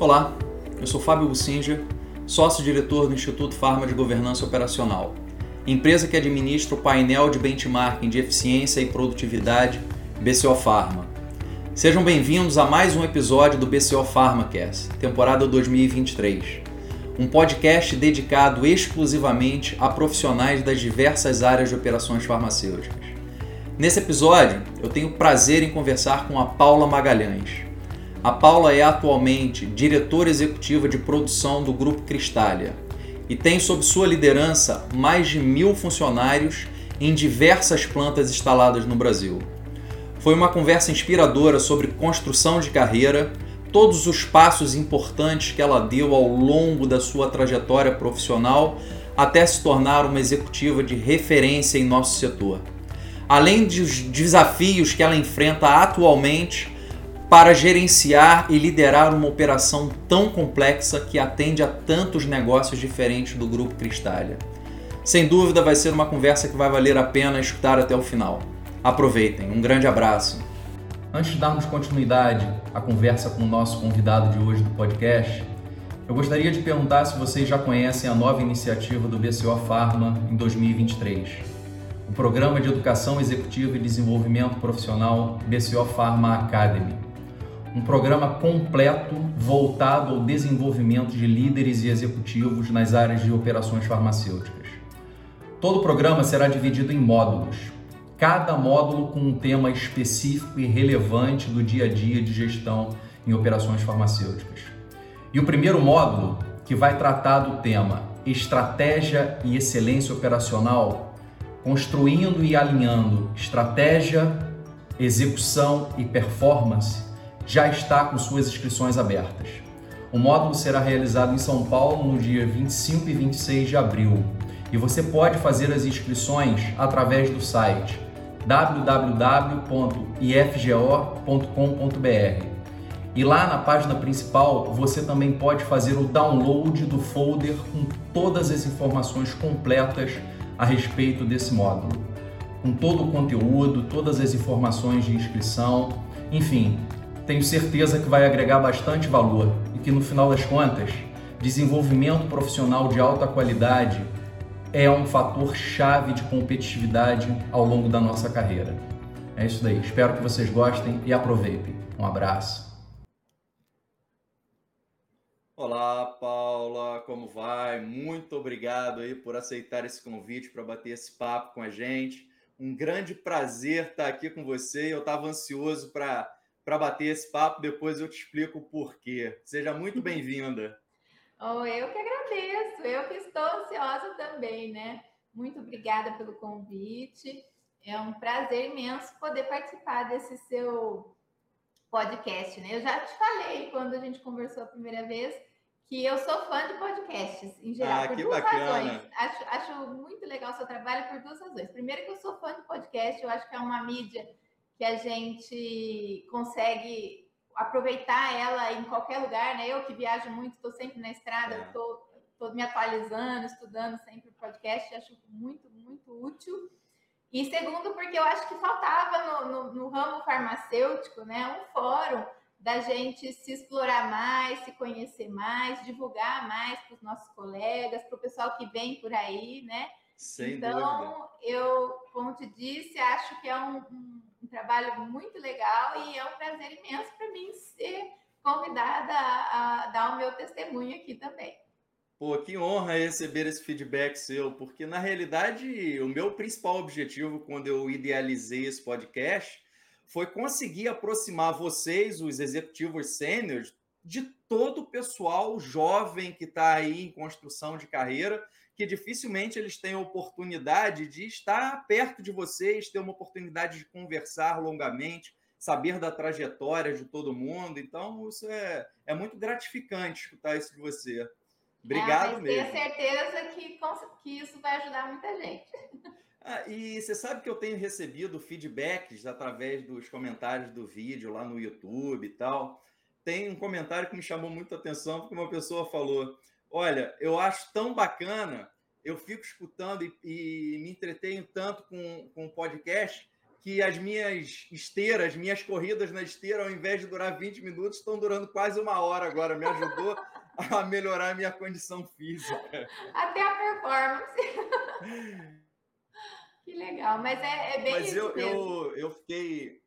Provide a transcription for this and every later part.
Olá, eu sou Fábio Bussinger, sócio-diretor do Instituto Farma de Governança Operacional, empresa que administra o painel de benchmarking de eficiência e produtividade BCO Pharma. Sejam bem-vindos a mais um episódio do BCO PharmaCast, temporada 2023, um podcast dedicado exclusivamente a profissionais das diversas áreas de operações farmacêuticas. Nesse episódio, eu tenho prazer em conversar com a Paula Magalhães. A Paula é atualmente diretora executiva de produção do Grupo Cristália e tem sob sua liderança mais de mil funcionários em diversas plantas instaladas no Brasil. Foi uma conversa inspiradora sobre construção de carreira, todos os passos importantes que ela deu ao longo da sua trajetória profissional até se tornar uma executiva de referência em nosso setor. Além dos desafios que ela enfrenta atualmente para gerenciar e liderar uma operação tão complexa que atende a tantos negócios diferentes do Grupo Cristália. Sem dúvida, vai ser uma conversa que vai valer a pena escutar até o final. Aproveitem, um grande abraço. Antes de darmos continuidade à conversa com o nosso convidado de hoje do podcast, eu gostaria de perguntar se vocês já conhecem a nova iniciativa do BCO Pharma em 2023. O Programa de Educação Executiva e Desenvolvimento Profissional BCO Pharma Academy um programa completo voltado ao desenvolvimento de líderes e executivos nas áreas de operações farmacêuticas. Todo o programa será dividido em módulos, cada módulo com um tema específico e relevante do dia a dia de gestão em operações farmacêuticas. E o primeiro módulo, que vai tratar do tema Estratégia e Excelência Operacional, construindo e alinhando estratégia, execução e performance, já está com suas inscrições abertas. O módulo será realizado em São Paulo no dia 25 e 26 de abril e você pode fazer as inscrições através do site www.ifgo.com.br. E lá na página principal você também pode fazer o download do folder com todas as informações completas a respeito desse módulo, com todo o conteúdo, todas as informações de inscrição, enfim, tenho certeza que vai agregar bastante valor e que no final das contas, desenvolvimento profissional de alta qualidade é um fator chave de competitividade ao longo da nossa carreira. É isso daí. Espero que vocês gostem e aproveitem. Um abraço. Olá, Paula, como vai? Muito obrigado aí por aceitar esse convite para bater esse papo com a gente. Um grande prazer estar aqui com você. Eu estava ansioso para para bater esse papo. Depois eu te explico o porquê. Seja muito bem-vinda. Oh, eu que agradeço. Eu que estou ansiosa também, né? Muito obrigada pelo convite. É um prazer imenso poder participar desse seu podcast, né? Eu já te falei quando a gente conversou a primeira vez que eu sou fã de podcasts em geral, ah, por duas bacana. razões. Acho, acho muito legal o seu trabalho por duas razões. Primeiro que eu sou fã de podcast, eu acho que é uma mídia que a gente consegue aproveitar ela em qualquer lugar, né? Eu que viajo muito, estou sempre na estrada, estou é. me atualizando, estudando sempre o podcast, acho muito, muito útil. E segundo, porque eu acho que faltava no, no, no ramo farmacêutico, né, um fórum da gente se explorar mais, se conhecer mais, divulgar mais para os nossos colegas, para o pessoal que vem por aí, né? Sem então, dúvida. eu, como te disse, acho que é um, um um trabalho muito legal e é um prazer imenso para mim ser convidada a, a, dar o meu testemunho aqui também. Pô, que honra receber esse feedback seu, porque na realidade o meu principal objetivo quando eu idealizei esse podcast foi conseguir aproximar vocês, os executivos sêniores, de todo o pessoal jovem que está aí em construção de carreira que dificilmente eles têm a oportunidade de estar perto de vocês, ter uma oportunidade de conversar longamente, saber da trajetória de todo mundo. Então, isso é, é muito gratificante escutar isso de você. Obrigado é, mesmo. Tenho certeza que, que isso vai ajudar muita gente. Ah, e você sabe que eu tenho recebido feedbacks através dos comentários do vídeo lá no YouTube e tal. Tem um comentário que me chamou muito a atenção, porque uma pessoa falou: Olha, eu acho tão bacana, eu fico escutando e, e me entretenho tanto com, com o podcast, que as minhas esteiras, minhas corridas na esteira, ao invés de durar 20 minutos, estão durando quase uma hora agora. Me ajudou a melhorar a minha condição física. Até a performance. que legal, mas é, é bem Mas eu, eu, eu fiquei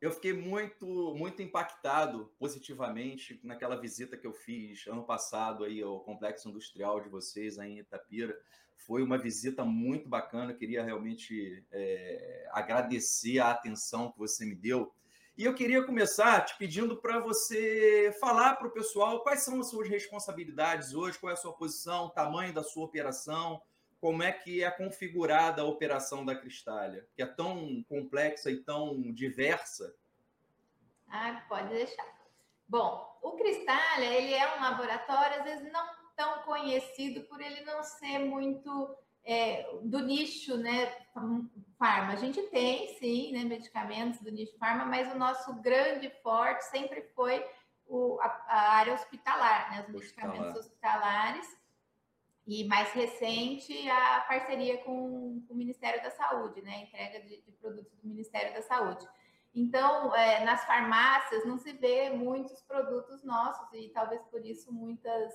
eu fiquei muito muito impactado positivamente naquela visita que eu fiz ano passado aí ao complexo industrial de vocês aí em Itapira. Foi uma visita muito bacana. Eu queria realmente é, agradecer a atenção que você me deu. E eu queria começar te pedindo para você falar para o pessoal quais são as suas responsabilidades hoje, qual é a sua posição, tamanho da sua operação, como é que é configurada a operação da Cristália, que é tão complexa e tão diversa? Ah, pode deixar. Bom, o Cristália, ele é um laboratório, às vezes não tão conhecido por ele não ser muito é, do nicho, né, farma. A gente tem, sim, né, medicamentos do nicho farma, mas o nosso grande forte sempre foi o, a, a, área hospitalar, né, os medicamentos hospitalares. E mais recente, a parceria com, com o Ministério da Saúde, né? Entrega de, de produtos do Ministério da Saúde. Então, é, nas farmácias não se vê muitos produtos nossos e talvez por isso muitas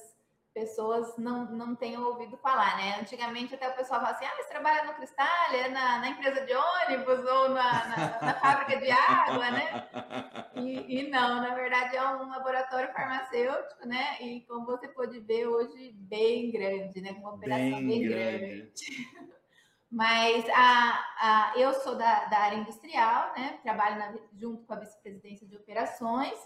pessoas não, não tenham ouvido falar, né? Antigamente até o pessoal falava assim, ah, mas trabalha no Cristal, é na, na empresa de ônibus ou na, na, na fábrica de água, né? E, e, não, na verdade é um laboratório farmacêutico, né? E como você pode ver hoje, bem grande, né? Com uma operação bem, bem grande. grande. Mas a, a, eu sou da, da área industrial, né? Trabalho na, junto com a vice-presidência de operações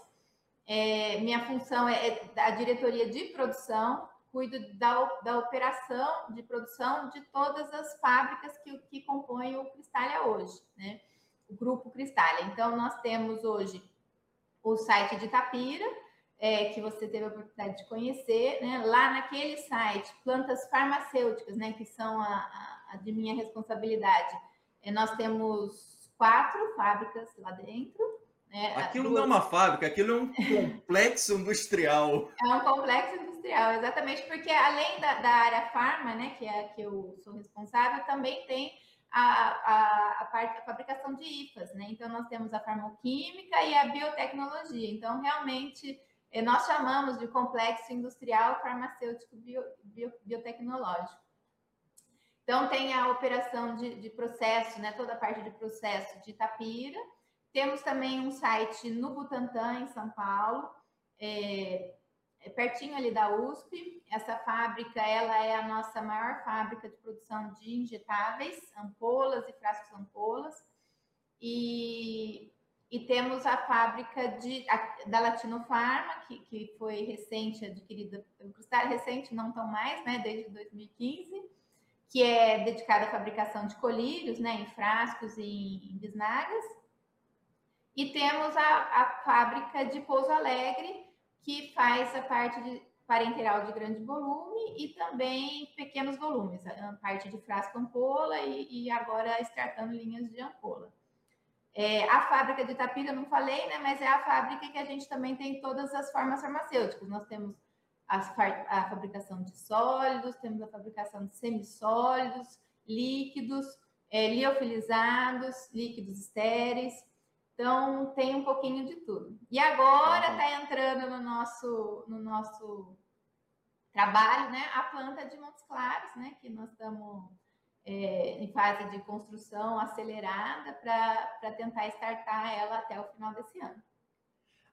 é, minha função é, é da diretoria de produção, cuido da, da operação de produção de todas as fábricas que, que compõem o Cristália hoje, né? O grupo Cristália. Então, nós temos hoje o site de Tapira, é, que você teve a oportunidade de conhecer, né? Lá naquele site, plantas farmacêuticas, né? Que são a, a, a de minha responsabilidade. É, nós temos quatro fábricas lá dentro, é, aquilo não é uma fábrica, aquilo é um complexo industrial. É um complexo industrial, exatamente, porque além da, da área farma, né, que é a que eu sou responsável, também tem a, a, a parte da fabricação de IFAs, né? Então, nós temos a farmoquímica e a biotecnologia. Então, realmente, eh, nós chamamos de complexo industrial farmacêutico bio, bio, biotecnológico. Então, tem a operação de, de processo, né? Toda a parte de processo de Itapira, temos também um site no Butantã, em São Paulo, é, é pertinho ali da USP. Essa fábrica, ela é a nossa maior fábrica de produção de injetáveis, ampolas e frascos ampolas. E, e temos a fábrica de, a, da Latinofarma, que, que foi recente, adquirida Cristal, recente, não tão mais, né, desde 2015, que é dedicada à fabricação de colírios, né, em frascos e em bisnagas. E temos a, a fábrica de Pouso Alegre, que faz a parte de parenteral de grande volume e também pequenos volumes, a parte de frasco ampola e, e agora startando linhas de ampola. É, a fábrica de Itapira, não falei, né, mas é a fábrica que a gente também tem todas as formas farmacêuticas. Nós temos a, a fabricação de sólidos, temos a fabricação de semissólidos, líquidos, é, liofilizados, líquidos estéreis. Então, tem um pouquinho de tudo. E agora está entrando no nosso, no nosso trabalho, né? A planta de Montes Claros, né? Que nós estamos é, em fase de construção acelerada para tentar startar ela até o final desse ano.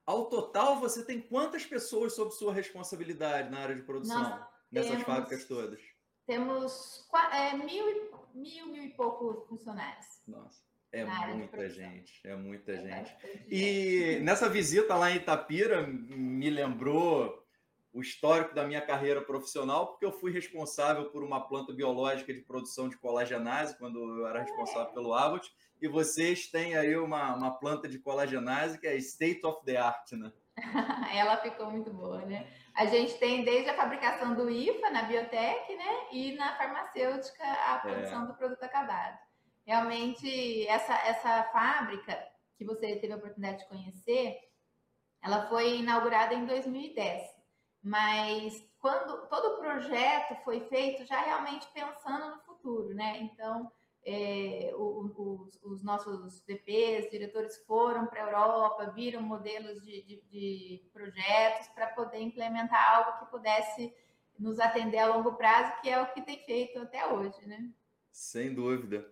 Ao total, você tem quantas pessoas sob sua responsabilidade na área de produção, nós nessas temos, fábricas todas? Temos é, mil, mil, mil e poucos funcionários. Nossa. É muita gente, é muita é gente. E nessa visita lá em Itapira, me lembrou o histórico da minha carreira profissional, porque eu fui responsável por uma planta biológica de produção de colagenase, quando eu era responsável pelo Abbott, e vocês têm aí uma, uma planta de colagenase que é state of the art, né? Ela ficou muito boa, né? A gente tem desde a fabricação do IFA na biotech, né? E na farmacêutica a produção é. do produto acabado. Realmente, essa, essa fábrica que você teve a oportunidade de conhecer, ela foi inaugurada em 2010. Mas quando todo o projeto foi feito já realmente pensando no futuro, né? Então, é, os, os, nossos VPs, diretores foram para a Europa, viram modelos de, de, de projetos para poder implementar algo que pudesse nos atender a longo prazo, que é o que tem feito até hoje, né? Sem dúvida.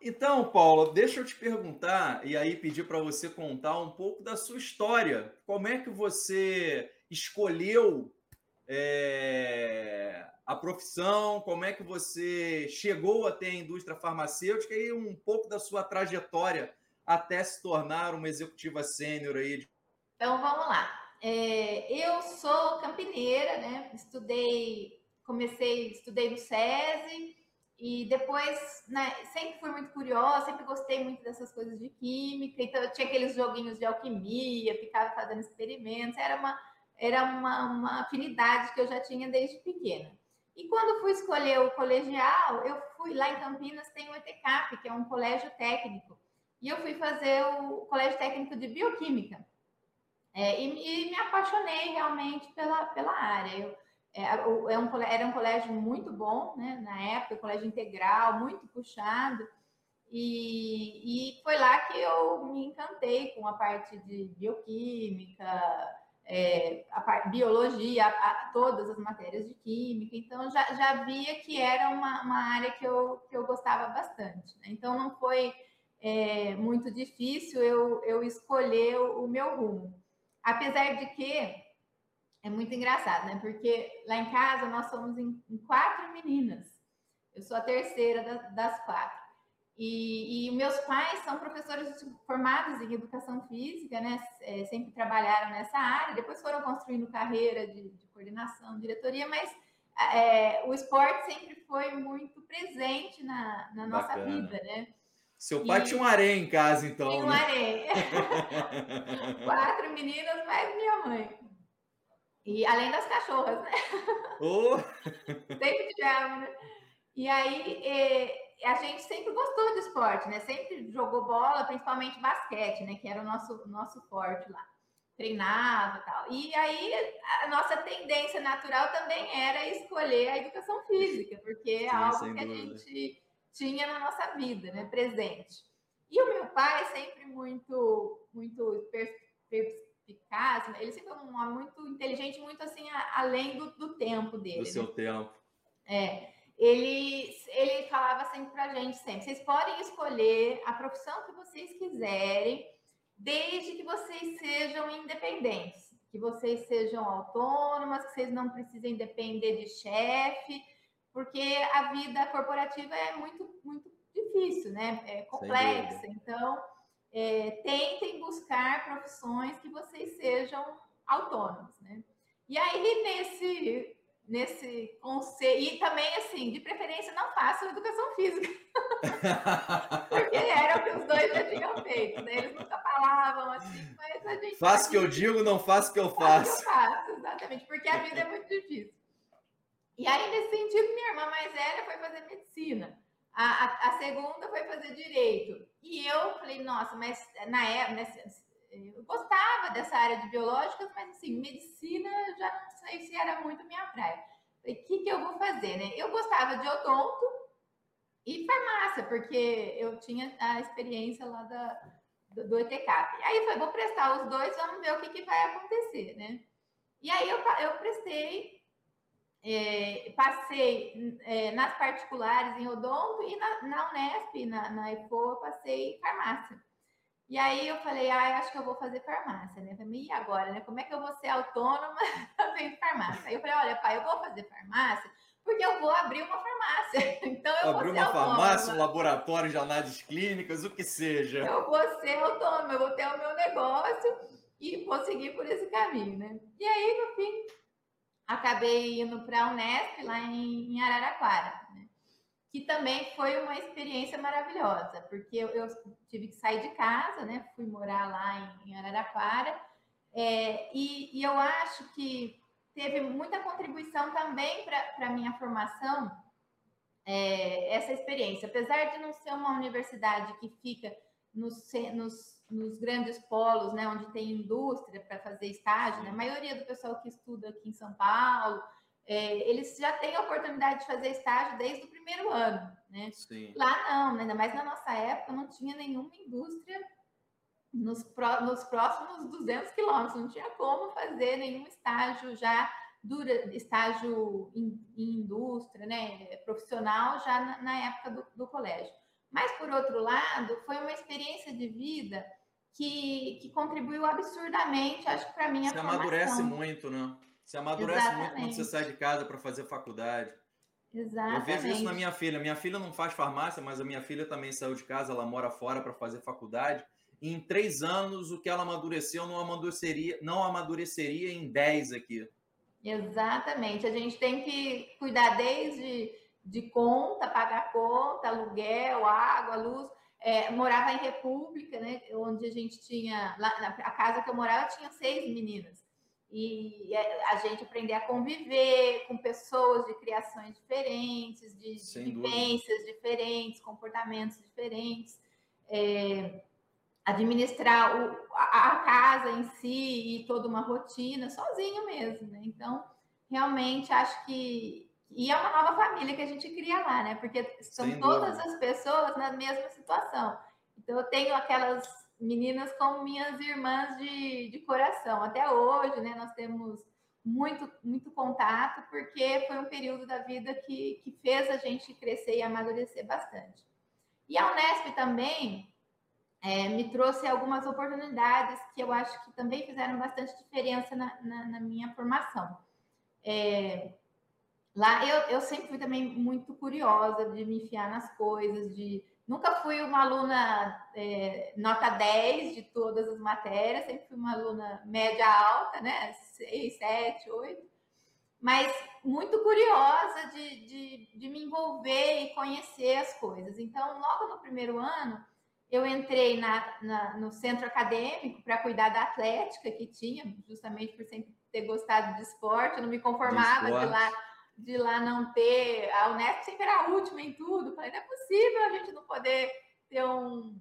Então, Paula, deixa eu te perguntar e aí pedir para você contar um pouco da sua história. Como é que você escolheu é, a profissão? Como é que você chegou até a indústria farmacêutica e um pouco da sua trajetória até se tornar uma executiva sênior aí? Então, vamos lá. É, eu sou campineira, né? Estudei, comecei, estudei no SESI, e depois, né, sempre fui muito curiosa, sempre gostei muito dessas coisas de química. Então, eu tinha aqueles joguinhos de alquimia, ficava fazendo experimentos. Era uma, era uma, uma afinidade que eu já tinha desde pequena. E quando fui escolher o colegial, eu fui lá em Campinas, tem o ETCAP, que é um colégio técnico. E eu fui fazer o colégio técnico de bioquímica. É, e, e, me apaixonei realmente pela, pela área. Eu, é, um, era um colégio muito bom, né? Na época, colégio integral, muito puxado. E, e foi lá que eu me encantei com a parte de bioquímica, é, a parte, biologia, a, a, todas as matérias de química. Então, já, já via que era uma, uma área que eu, que eu gostava bastante. Né? Então, não foi é, muito difícil eu, eu escolher o, o meu rumo. Apesar de que é muito engraçado, né? Porque lá em casa nós somos em, em quatro meninas. Eu sou a terceira das, das quatro. E, e, meus pais são professores formados em educação física, né? É, sempre trabalharam nessa área, depois foram construindo carreira de, de coordenação, diretoria, mas é, o esporte sempre foi muito presente na, na nossa vida, né? Seu pai e... tinha um harém em casa, então. Tinha um né? Quatro meninas mais minha mãe. E além das cachorras, né? Oh. sempre tivemos, né? E aí é, a gente sempre gostou de esporte, né? Sempre jogou bola, principalmente basquete, né? Que era o nosso, nosso forte lá. Treinava e tal. E aí a nossa tendência natural também era escolher a educação física, porque é Sim, algo que a gente tinha na nossa vida, né? Presente. E o meu pai sempre muito, muito eficaz, ele sempre foi um homem muito inteligente, muito assim, além do, do tempo dele. Do seu né? tempo. É. Ele, ele falava sempre pra gente sempre: vocês podem escolher a profissão que vocês quiserem, desde que vocês sejam independentes, que vocês sejam autônomas, que vocês não precisem depender de chefe, porque a vida corporativa é muito, muito difícil, né? É complexa. Então, é, tentem buscar profissões que vocês sejam autônomos, né? E aí, nesse, nesse conceito, e também, assim, de preferência, não façam educação física, porque era o que os dois já tinham feito, né? Eles nunca falavam assim, mas a gente... Faça o que eu digo, não faça o que eu faço. Que eu faço, exatamente, porque a vida é muito difícil. E aí, nesse sentido, minha irmã mais velha foi fazer medicina. A, a, a, segunda foi fazer direito. E eu falei, nossa, mas na época, eu gostava dessa área de biológicas, mas assim, medicina já não sei se era muito minha praia. Falei, o que, que eu vou fazer, né? Eu gostava de odonto e farmácia, porque eu tinha a experiência lá da, do, do ETCAP. Aí foi, vou prestar os dois, vamos ver o que, que vai acontecer, né? E aí eu, eu prestei é, passei é, nas particulares em odonto e na, na Unesp, na, na EFO, eu passei farmácia. E aí eu falei, ah, acho que eu vou fazer farmácia, né? Falei, e agora, né? Como é que eu vou ser autônoma fazendo farmácia? Aí eu falei, olha, pai, eu vou fazer farmácia porque eu vou abrir uma farmácia. Então eu abrir vou ser uma autônoma. farmácia, um laboratório de análises clínicas, o que seja. Eu vou ser autônoma, eu vou ter o meu negócio e vou seguir por esse caminho, né? E aí, no fim, acabei indo para a Unesp, lá em, Araraquara, né? que também foi uma experiência maravilhosa, porque eu, eu, tive que sair de casa, né? fui morar lá em, Araraquara, é, e, e, eu acho que teve muita contribuição também para a minha formação é, essa experiência, apesar de não ser uma universidade que fica nos nos grandes polos, né, onde tem indústria para fazer estágio, né? A maioria do pessoal que estuda aqui em São Paulo é, eles já têm a oportunidade de fazer estágio desde o primeiro ano, né? Sim. Lá não, né? ainda mais na nossa época não tinha nenhuma indústria nos, pró nos próximos 200 quilômetros, não tinha como fazer nenhum estágio já dura, estágio em, em indústria, né, profissional já na, na época do, do, colégio. Mas por outro lado, foi uma experiência de vida que, que contribuiu absurdamente, acho que para mim a Você formação. amadurece muito, né? Você amadurece Exatamente. muito quando você sai de casa para fazer faculdade. Exatamente. Eu vejo isso na minha filha. Minha filha não faz farmácia, mas a minha filha também saiu de casa, ela mora fora para fazer faculdade. E em três anos, o que ela amadureceu não amadureceria, não amadureceria em dez aqui. Exatamente. A gente tem que cuidar desde de conta, pagar conta, aluguel, água, luz. É, morava em República, né? Onde a gente tinha. Lá, na, a casa que eu morava tinha seis meninas. E a gente aprender a conviver com pessoas de criações diferentes, de, de vivências diferentes, comportamentos diferentes. É, administrar o, a, a, casa em si e toda uma rotina sozinho mesmo, né? Então, realmente acho que e é uma nova família que a gente cria lá, né? Porque são Sem todas dúvida. as pessoas na mesma situação. Então, eu tenho aquelas meninas como minhas irmãs de, de coração. Até hoje, né? Nós temos muito, muito contato, porque foi um período da vida que, que fez a gente crescer e amadurecer bastante. E a Unesp também é, me trouxe algumas oportunidades que eu acho que também fizeram bastante diferença na, na, na minha formação. É, lá eu, eu sempre fui também muito curiosa de me enfiar nas coisas, de nunca fui uma aluna é, nota 10 de todas as matérias, sempre fui uma aluna média alta, né? 6, 7, 8, mas muito curiosa de, de, de me envolver e conhecer as coisas. Então, logo no primeiro ano, eu entrei na, na no centro acadêmico para cuidar da atlética que tinha, justamente por sempre ter gostado de esporte, eu não me conformava de, de lá de lá não ter. A Unesp sempre era a última em tudo. Falei, não é possível a gente não poder ter um,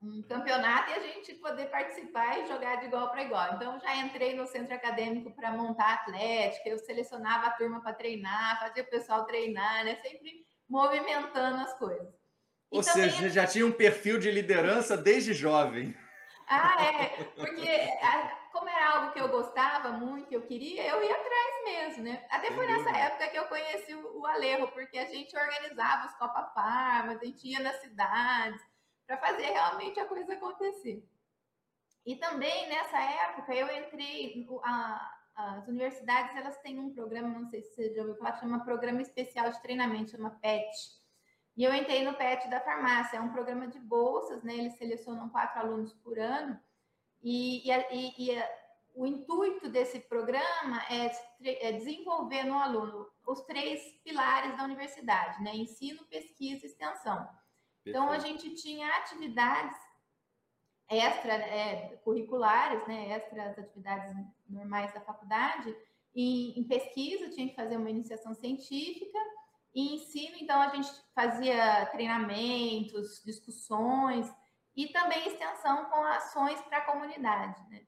um campeonato e a gente poder participar e jogar de igual para igual. Então, já entrei no centro acadêmico para montar atlética, eu selecionava a turma para treinar, fazia o pessoal treinar, né? Sempre movimentando as coisas. Ou seja, já tinha um perfil de liderança desde jovem. Ah, é, porque como era algo que eu gostava muito, que eu queria, eu ia atrás mesmo, né? Até foi nessa época que eu conheci o Alejo, porque a gente organizava os Copa Farmas, a gente ia nas cidades para fazer realmente a coisa acontecer. E também nessa época eu entrei, a, as universidades elas têm um programa, não sei se você já ouviu falar, chama Programa Especial de Treinamento, chama PET e eu entrei no PET da farmácia, é um programa de bolsas, né? Eles selecionam quatro alunos por ano. E, e, e o intuito desse programa é, é, desenvolver no aluno os três pilares da universidade, né? Ensino, pesquisa e extensão. Perfeito. Então, a gente tinha atividades extra é, curriculares, né? Extra as atividades normais da faculdade. E em pesquisa, tinha que fazer uma iniciação científica e ensino, então, a gente fazia treinamentos, discussões e também extensão com ações para a comunidade. Né?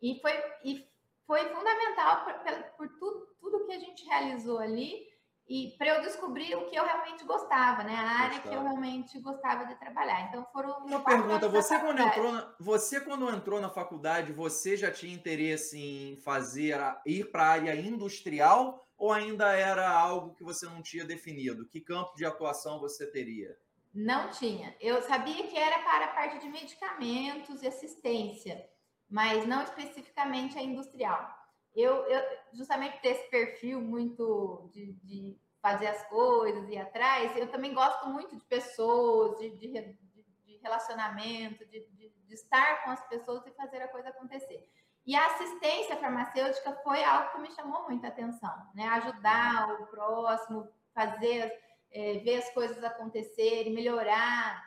E, foi, e foi fundamental por, por tudo, tudo que a gente realizou ali e para eu descobrir o que eu realmente gostava, né? A área gostava. que eu realmente gostava de trabalhar. Então foram uma pergunta. Você quando entrou, na, você quando entrou na faculdade, você já tinha interesse em fazer ir para a área industrial ou ainda era algo que você não tinha definido? Que campo de atuação você teria? Não tinha. Eu sabia que era para a parte de medicamentos e assistência, mas não especificamente a industrial. Eu, eu justamente ter esse perfil muito de, de, fazer as coisas e atrás, eu também gosto muito de pessoas, de, de, de relacionamento, de, estar com as pessoas e fazer a coisa acontecer. E a assistência farmacêutica foi algo que me chamou muita atenção, né? Ajudar o próximo, fazer, é, ver as coisas acontecerem, melhorar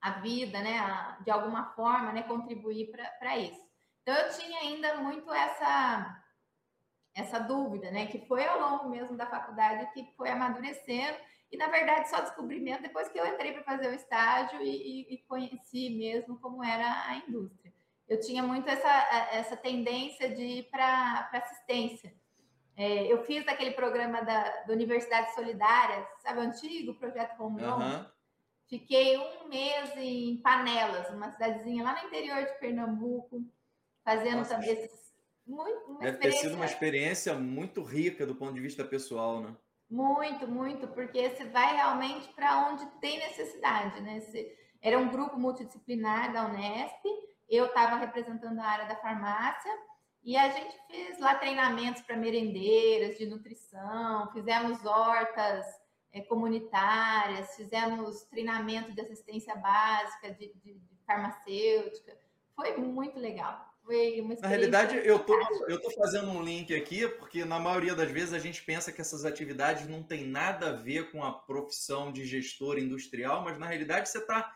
a vida, né? De alguma forma, né? Contribuir para isso. Então eu tinha ainda muito essa essa dúvida, né? Que foi ao longo mesmo da faculdade que foi amadurecendo e na verdade só descobri mesmo depois que eu entrei para fazer o estágio e, e, e conheci mesmo como era a indústria eu tinha muito essa, essa tendência de ir para assistência. É, eu fiz aquele programa da, da Universidade Solidária, sabe, o antigo projeto Home uhum. Fiquei um mês em Panelas, uma cidadezinha lá no interior de Pernambuco, fazendo Nossa, também esses. Muito, Deve ter sido uma experiência muito rica do ponto de vista pessoal, né? Muito, muito, porque você vai realmente para onde tem necessidade, né? Você, era um grupo multidisciplinar da Unesp, eu estava representando a área da farmácia e a gente fez lá treinamentos para merendeiras de nutrição, fizemos hortas é, comunitárias, fizemos treinamento de assistência básica, de, de, de farmacêutica. Foi muito legal. Foi uma Na realidade, eu tô, eu tô fazendo um link aqui, porque na maioria das vezes a gente pensa que essas atividades não têm nada a ver com a profissão de gestor industrial, mas na realidade você está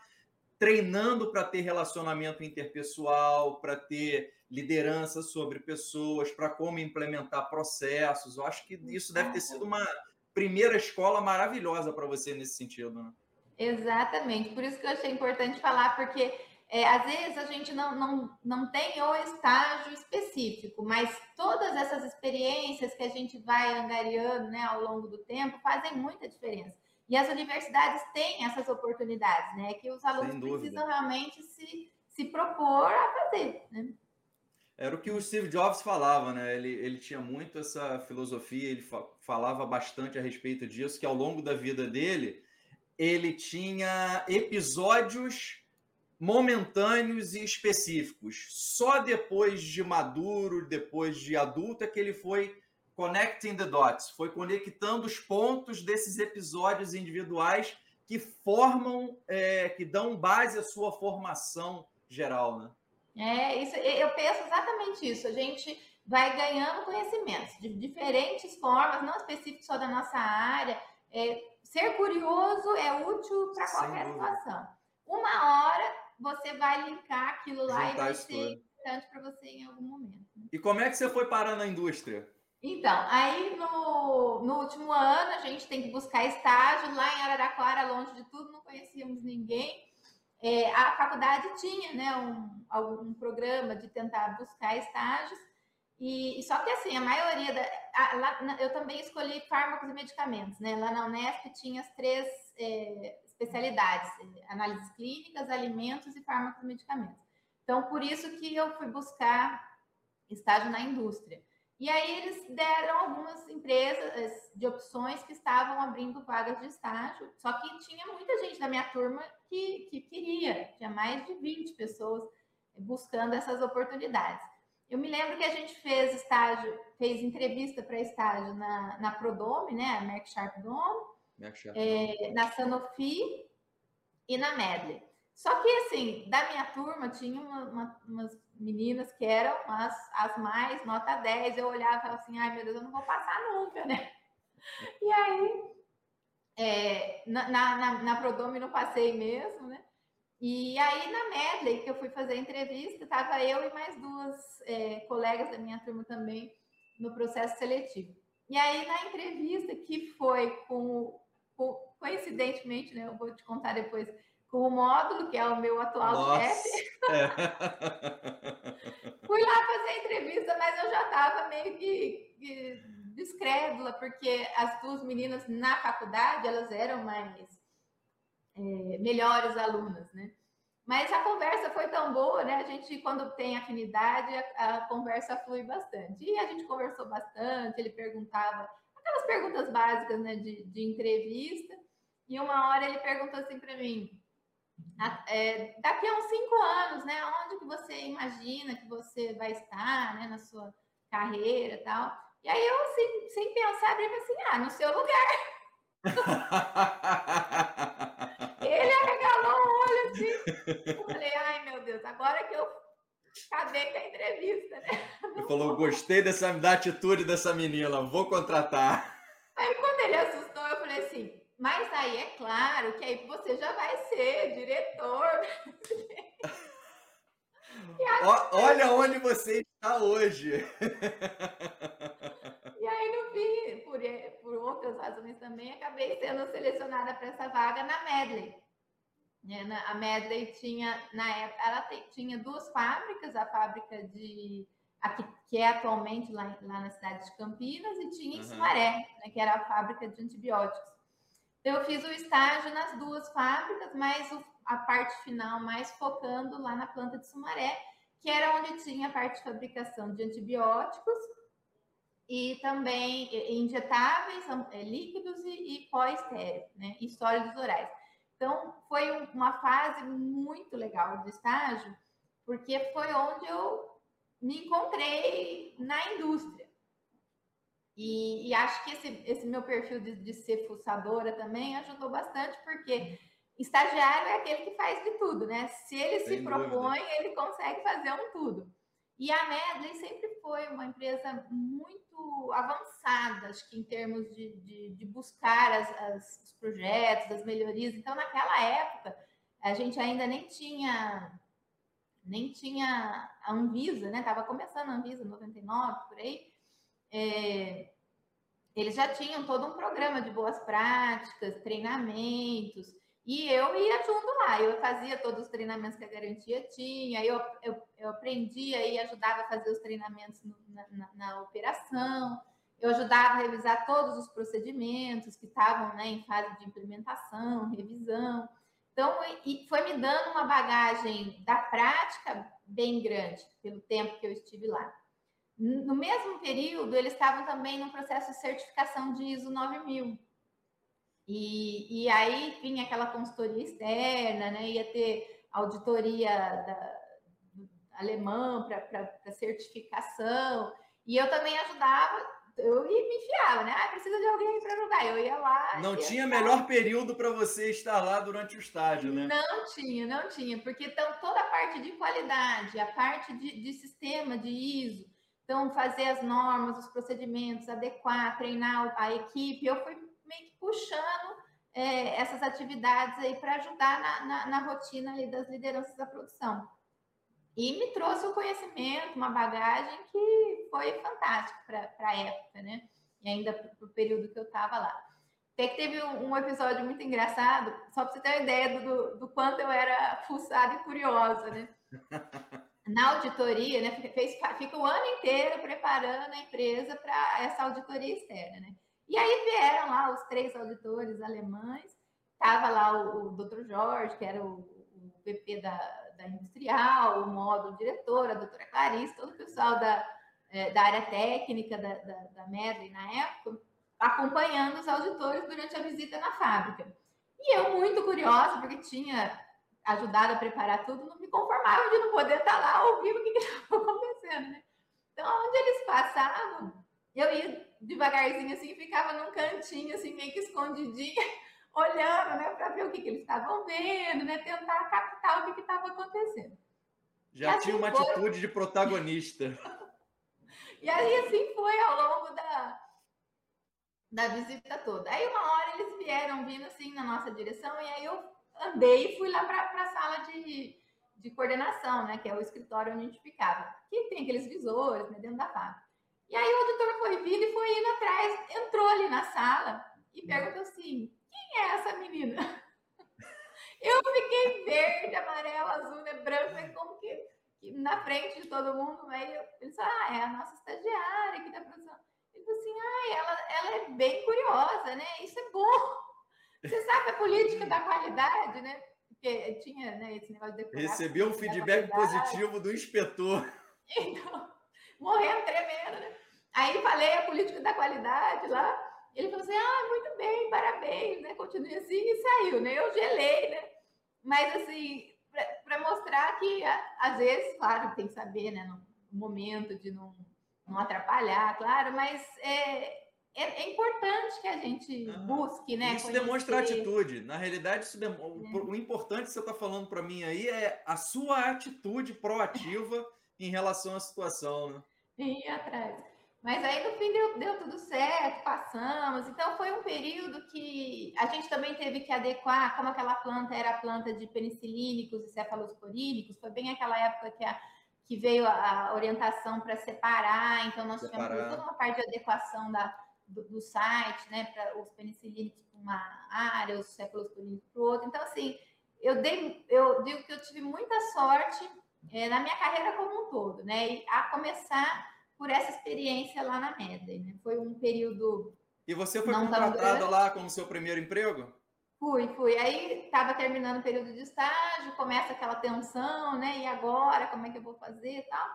treinando para ter relacionamento interpessoal, para ter liderança sobre pessoas, para como implementar processos. Eu acho que isso deve ter sido uma primeira escola maravilhosa para você nesse sentido. Né? Exatamente, por isso que eu achei importante falar, porque é, às vezes a gente não, não, não tem o estágio específico, mas todas essas experiências que a gente vai angariando né, ao longo do tempo fazem muita diferença. E as universidades têm essas oportunidades, né? Que os alunos precisam realmente se, se propor a fazer, né? Era o que o Steve Jobs falava, né? Ele, ele tinha muito essa filosofia, ele falava bastante a respeito disso, que ao longo da vida dele, ele tinha episódios momentâneos e específicos. Só depois de maduro, depois de adulto, é que ele foi connecting the dots, foi conectando os pontos desses episódios individuais que formam, é, que dão base à sua formação geral, né? É, isso, eu penso exatamente isso. A gente vai ganhando conhecimentos de diferentes formas, não específicos só da nossa área. É, ser curioso é útil para qualquer situação. Uma hora você vai linkar aquilo lá Juntar e vai ser importante para você em algum momento. Né? E como é que você foi parar na indústria? Então, aí no, no último ano a gente tem que buscar estágio lá em Araraquara, longe de tudo, não conhecíamos ninguém. É, a faculdade tinha né, um, algum programa de tentar buscar estágios, e, só que assim, a maioria da. A, lá, eu também escolhi fármacos e medicamentos, né? Lá na Unesp tinha as três é, especialidades: análises clínicas, alimentos e fármacos e medicamentos. Então, por isso que eu fui buscar estágio na indústria. E aí eles deram algumas empresas de opções que estavam abrindo vagas de estágio, só que tinha muita gente da minha turma que, que queria, tinha mais de 20 pessoas buscando essas oportunidades. Eu me lembro que a gente fez estágio, fez entrevista para estágio na, na Prodome, né, a Merck Sharp Dome, é, na Sanofi e na Medley. Só que, assim, da minha turma, tinha uma, uma, umas meninas que eram as, as mais nota 10. Eu olhava e falava assim: ai meu Deus, eu não vou passar nunca, né? E aí, é, na, na, na Prodome não passei mesmo, né? E aí, na Medley, que eu fui fazer a entrevista, estava eu e mais duas é, colegas da minha turma também no processo seletivo. E aí, na entrevista, que foi com, com coincidentemente, né? Eu vou te contar depois o módulo, que é o meu atual chefe. É. Fui lá fazer a entrevista, mas eu já estava meio que, que descrédula, porque as duas meninas na faculdade, elas eram mais é, melhores alunas, né? Mas a conversa foi tão boa, né? A gente, quando tem afinidade, a, a, conversa flui bastante. E a gente conversou bastante, ele perguntava aquelas perguntas básicas, né, de, de entrevista. E uma hora ele perguntou assim para mim: é, daqui a uns cinco anos, né? Onde que você imagina que você vai estar, né? Na sua carreira e tal. E aí eu, assim, sem pensar, abri assim, ah, no seu lugar. Ele arregalou o olho assim. Eu falei, ai meu Deus, agora que eu acabei com a entrevista, né? Ele falou, gostei dessa, da atitude dessa menina, vou contratar. Aí quando ele assustou, eu falei assim, mas aí é claro que aí você já vai ser diretor. Olha onde você está hoje. E aí, no fim, por, por outras razões também, acabei sendo selecionada para essa vaga na Medley. É, a Medley tinha, na época, ela tinha duas fábricas, a fábrica de aqui, que é atualmente lá, lá na cidade de Campinas, e tinha em uhum. Sumaré, né, que era a fábrica de antibióticos. Eu fiz o estágio nas duas fábricas, mas a parte final mais focando lá na planta de Sumaré, que era onde tinha a parte de fabricação de antibióticos e também injetáveis, é, líquidos e, e pó-estéreo, né? E sólidos orais. Então, foi uma fase muito legal do estágio, porque foi onde eu me encontrei na indústria. E, e acho que esse, esse meu perfil de, de, ser fuçadora também ajudou bastante, porque estagiário é aquele que faz de tudo, né? Se ele Sem se propõe, dúvida. ele consegue fazer um tudo. E a Medley sempre foi uma empresa muito avançada, acho que em termos de, de, de buscar as, as, os projetos, as melhorias. Então, naquela época, a gente ainda nem tinha nem tinha a Anvisa, né? Tava começando a Anvisa 99 por aí. É, eles já tinham todo um programa de boas práticas, treinamentos, e eu ia junto lá. Eu fazia todos os treinamentos que a garantia tinha, eu, eu, eu aprendia e ajudava a fazer os treinamentos no, na, na, na, operação, eu ajudava a revisar todos os procedimentos que estavam né, em fase de implementação, revisão. Então, e foi me dando uma bagagem da prática bem grande pelo tempo que eu estive lá. No mesmo período, eles estavam também no processo de certificação de ISO 9000. E, e aí vinha aquela consultoria externa, né? ia ter auditoria da, alemã para certificação. E eu também ajudava eu me enfiava, né? Ah, precisa de alguém para ajudar. Eu ia lá. Não tinha melhor período para você estar lá durante o estágio, né? Não tinha, não tinha, porque então, toda a parte de qualidade, a parte de, de sistema, de ISO, então fazer as normas, os procedimentos, adequar, treinar a equipe, eu fui meio que puxando é, essas atividades aí para ajudar na, na, na rotina ali das lideranças da produção. E me trouxe um conhecimento, uma bagagem que foi fantástico para a época, né? E ainda para o período que eu estava lá. Até que teve um, episódio muito engraçado, só para você ter uma ideia do, do quanto eu era fuçada e curiosa, né? Na auditoria, né? Fez, fica o ano inteiro preparando a empresa para essa auditoria externa, né? E aí vieram lá os três auditores alemães, estava lá o, o Dr. Jorge, que era o, o VP da, da Industrial, o módulo diretor, a doutora Clarice, todo o pessoal da, é, da área técnica da, da, da Medley na época, acompanhando os auditores durante a visita na fábrica. E eu, muito curiosa, porque tinha ajudado a preparar tudo, não me conformava de não poder estar lá ouvindo o que estava acontecendo, né? Então, onde eles passavam, eu ia devagarzinho assim, ficava num cantinho, assim, meio que escondidinha, olhando, né, para ver o que, que eles estavam vendo, né, tentar captar o que estava acontecendo. Já assim tinha uma foi... atitude de protagonista. e aí, assim foi ao longo da, da visita toda. Aí, uma hora, eles vieram vindo, assim, na nossa direção, e aí eu andei e fui lá para a sala de, de coordenação, né, que é o escritório onde a gente ficava, que tem aqueles visores, né, dentro da fábrica. E aí o auditor foi vindo e foi indo atrás, entrou ali na sala e perguntou assim: quem é essa menina? Eu fiquei verde, amarelo, azul, né, branco, né, como que, na frente de todo mundo, aí ele disse, ah, é a nossa estagiária aqui da produção. Ele falou assim, ah, ela, ela é bem curiosa, né? Isso é bom. Você sabe a política da qualidade, né? Porque tinha né, esse negócio de Recebeu um feedback positivo do inspetor. Então, morrendo tremendo, né? Aí falei a política da qualidade lá. Ele falou assim: ah, muito bem, parabéns, né? Continue assim e saiu, né? Eu gelei, né? Mas assim, para mostrar que às vezes, claro, tem que saber, né? No momento de não, não atrapalhar, claro, mas é, é, é, importante que a gente busque, né? Isso demonstra atitude. Na realidade, isso dem... é. o importante que você está falando para mim aí é a sua atitude proativa em relação à situação, né? Ir atrás. Mas aí no fim deu, deu tudo certo, passamos. Então foi um período que a gente também teve que adequar, como aquela planta era a planta de penicilínicos e cefalosporínicos, foi bem aquela época que, a, que veio a orientação para separar, então nós separar. tivemos toda uma parte de adequação da, do, do site, né, para os penicilínicos para uma área, os cefalosporínicos para outra. Então, assim, eu, dei, eu digo que eu tive muita sorte é, na minha carreira como um todo, né? E a começar por essa experiência lá na Medley, né? Foi um período. E você foi contratada lá como seu primeiro emprego? Fui, fui. Aí estava terminando o período de estágio, começa aquela tensão, né? E agora, como é que eu vou fazer e tal?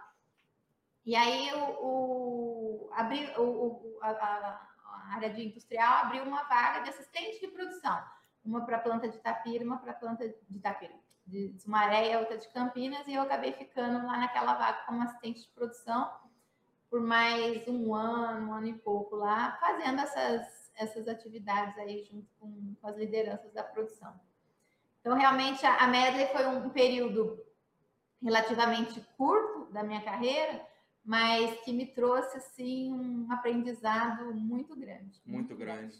E aí o, o, abri, o, o a, a, área de industrial abriu uma vaga de assistente de produção. Uma para a planta de Itapira, uma para a planta de Itapira, de Sumaré e outra de Campinas, e eu acabei ficando lá naquela vaga como assistente de produção por mais um ano, um ano e pouco lá, fazendo essas, essas atividades aí junto com, com as lideranças da produção. Então, realmente, a, a Medley foi um período relativamente curto da minha carreira, mas que me trouxe assim um aprendizado muito grande. Muito, muito grande.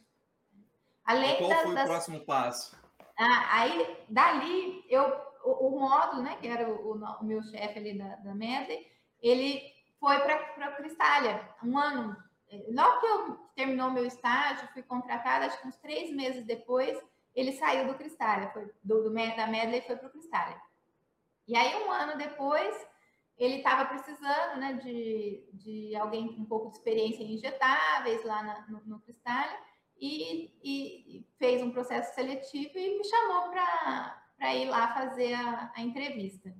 Além e qual das, foi o próximo passo? Ah, aí, dali, eu, o, o modo, né, que era o, o, o meu chefe ali da, da Medley, ele foi para Cristália, um ano. Logo que eu terminou meu estágio, fui contratada, acho que uns três meses depois, ele saiu do Cristália, foi do, do da Medley foi para o Cristália. E aí, um ano depois, ele estava precisando né, de, de alguém com um pouco de experiência em injetáveis lá na, no, no Cristália e, e, fez um processo seletivo e me chamou para ir lá fazer a, a, entrevista.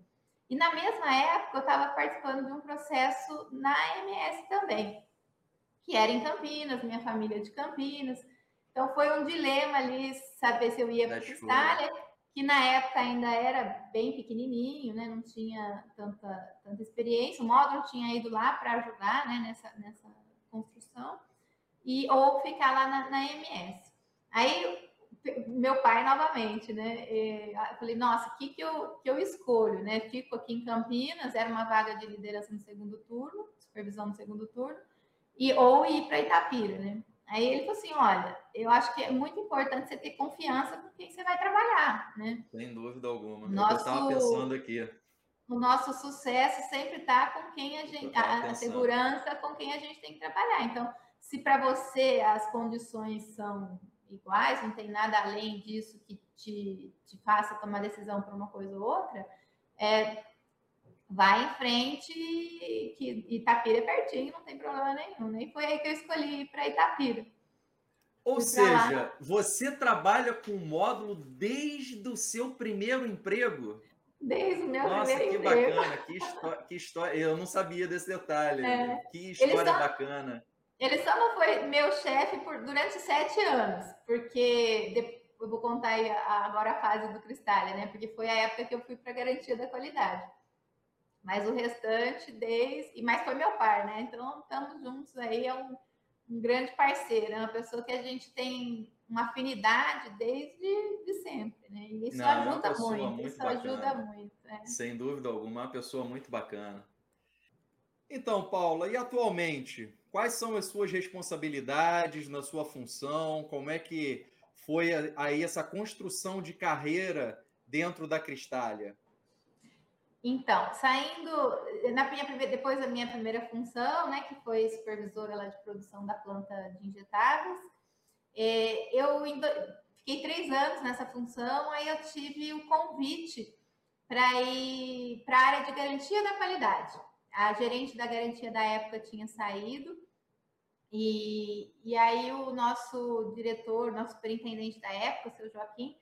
E na mesma época eu estava participando de um processo na MS também, que era em Campinas, minha família é de Campinas. Então foi um dilema ali saber se eu ia para Cristália que na época ainda era bem pequenininho, né? Não tinha tanta, tanta experiência. O módulo tinha ido lá para ajudar, né? Nessa, nessa construção e ou ficar lá na, na MS. Aí meu pai novamente, né? Eu falei, nossa, o que, que, eu, que eu escolho, né? Fico aqui em Campinas, era uma vaga de liderança no segundo turno, supervisão no segundo turno, e ou ir para Itapira, né? Aí ele falou assim: olha, eu acho que é muito importante você ter confiança com quem você vai trabalhar, né? Sem dúvida alguma. Nosso, eu estava pensando aqui. O nosso sucesso sempre está com quem a gente. A, a segurança com quem a gente tem que trabalhar. Então, se para você as condições são iguais, não tem nada além disso que te, te faça tomar decisão por uma coisa ou outra, é, vai em frente, que Itapira é pertinho, não tem problema nenhum. Nem foi aí que eu escolhi ir para Itapira. Ou seja, você trabalha com módulo desde o seu primeiro emprego? Desde o meu Nossa, primeiro que emprego. bacana, que, história, que história. Eu não sabia desse detalhe. É. Que história só, bacana. Ele só não foi meu chefe por, durante sete anos, porque eu vou contar agora a fase do Cristália, né? Porque foi a época que eu fui para garantia da qualidade. Mas o restante, desde. E mais foi meu pai, né? Então, estamos juntos aí, é um, um grande parceiro, é uma pessoa que a gente tem uma afinidade desde de sempre, né? E isso Não, é ajuda muito, muito, isso bacana. ajuda muito. É. Sem dúvida alguma, uma pessoa muito bacana. Então, Paula, e atualmente, quais são as suas responsabilidades na sua função? Como é que foi aí essa construção de carreira dentro da Cristália? Então, saindo na minha primeira, depois da minha primeira função, né, que foi supervisora lá de produção da planta de injetáveis, é, eu fiquei três anos nessa função, aí eu tive o convite para ir para a área de garantia da qualidade. A gerente da garantia da época tinha saído, e, e aí o nosso diretor, nosso superintendente da época, o seu Joaquim,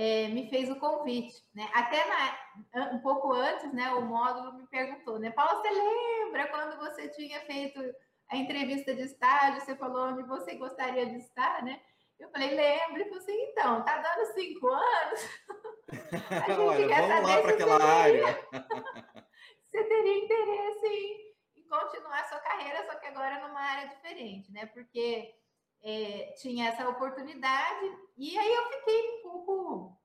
é, me fez o convite, né? Até na, um pouco antes, né? O módulo me perguntou, né? Paula, você lembra quando você tinha feito a entrevista de estágio? Você falou onde você gostaria de estar, né? Eu falei, lembro. Ele falou assim, então, tá dando cinco anos. Olha, vamos lá para aquela área. você teria interesse em, em continuar a sua carreira, só que agora numa área diferente, né? Porque é, tinha essa oportunidade e aí eu fiquei um pouco,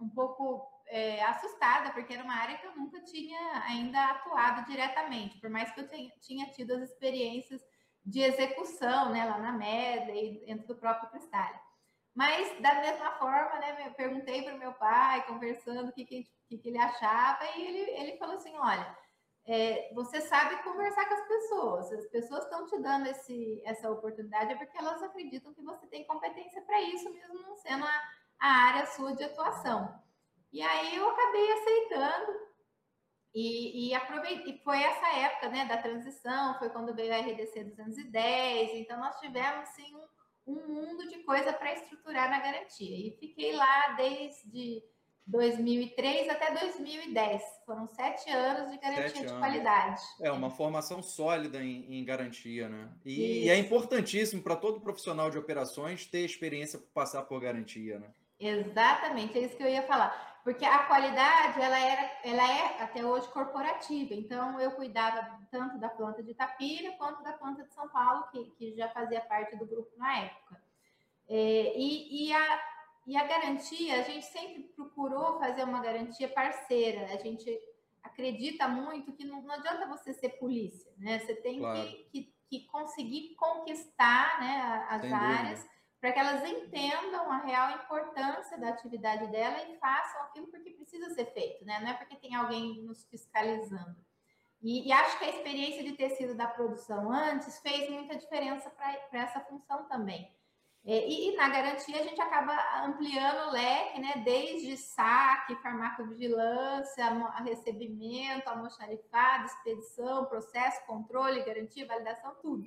um pouco é, assustada, porque era uma área que eu nunca tinha ainda atuado diretamente, por mais que eu tenha, tinha tido as experiências de execução, né, lá na Medley, dentro do próprio Cristália. Mas, da mesma forma, né, eu perguntei para o meu pai, conversando o que, que, que, ele achava, e ele, ele falou assim: olha, é, você sabe conversar com as pessoas. As pessoas estão te dando esse, essa oportunidade é porque elas acreditam que você tem competência para isso, mesmo não sendo a, a, área sua de atuação. E aí eu acabei aceitando E, e, e foi essa época né, da transição, foi quando veio a RDC 210, então nós tivemos sim um, um mundo de coisa para estruturar na garantia. E fiquei lá desde 2003 até 2010. Foram sete anos de garantia sete de anos. qualidade. É, uma formação sólida em, em garantia, né? E, e é importantíssimo para todo profissional de operações ter experiência para passar por garantia, né? Exatamente, é isso que eu ia falar. Porque a qualidade, ela, era, ela é até hoje corporativa. Então, eu cuidava tanto da planta de Itapira quanto da planta de São Paulo, que, que já fazia parte do grupo na época. É, e, e, a, e a garantia, a gente sempre procurou fazer uma garantia parceira. A gente acredita muito que não, não adianta você ser polícia, né? Você tem claro. que, que, que, conseguir conquistar né, as Sem áreas. Para que elas entendam a real importância da atividade dela e façam aquilo porque precisa ser feito, né? Não é porque tem alguém nos fiscalizando. E, e acho que a experiência de ter sido da produção antes fez muita diferença para essa função também. É, e, e, na garantia a gente acaba ampliando o leque, né? Desde saque, farmacovigilância, a recebimento, almoxarifado, expedição, processo, controle, garantia, validação, tudo.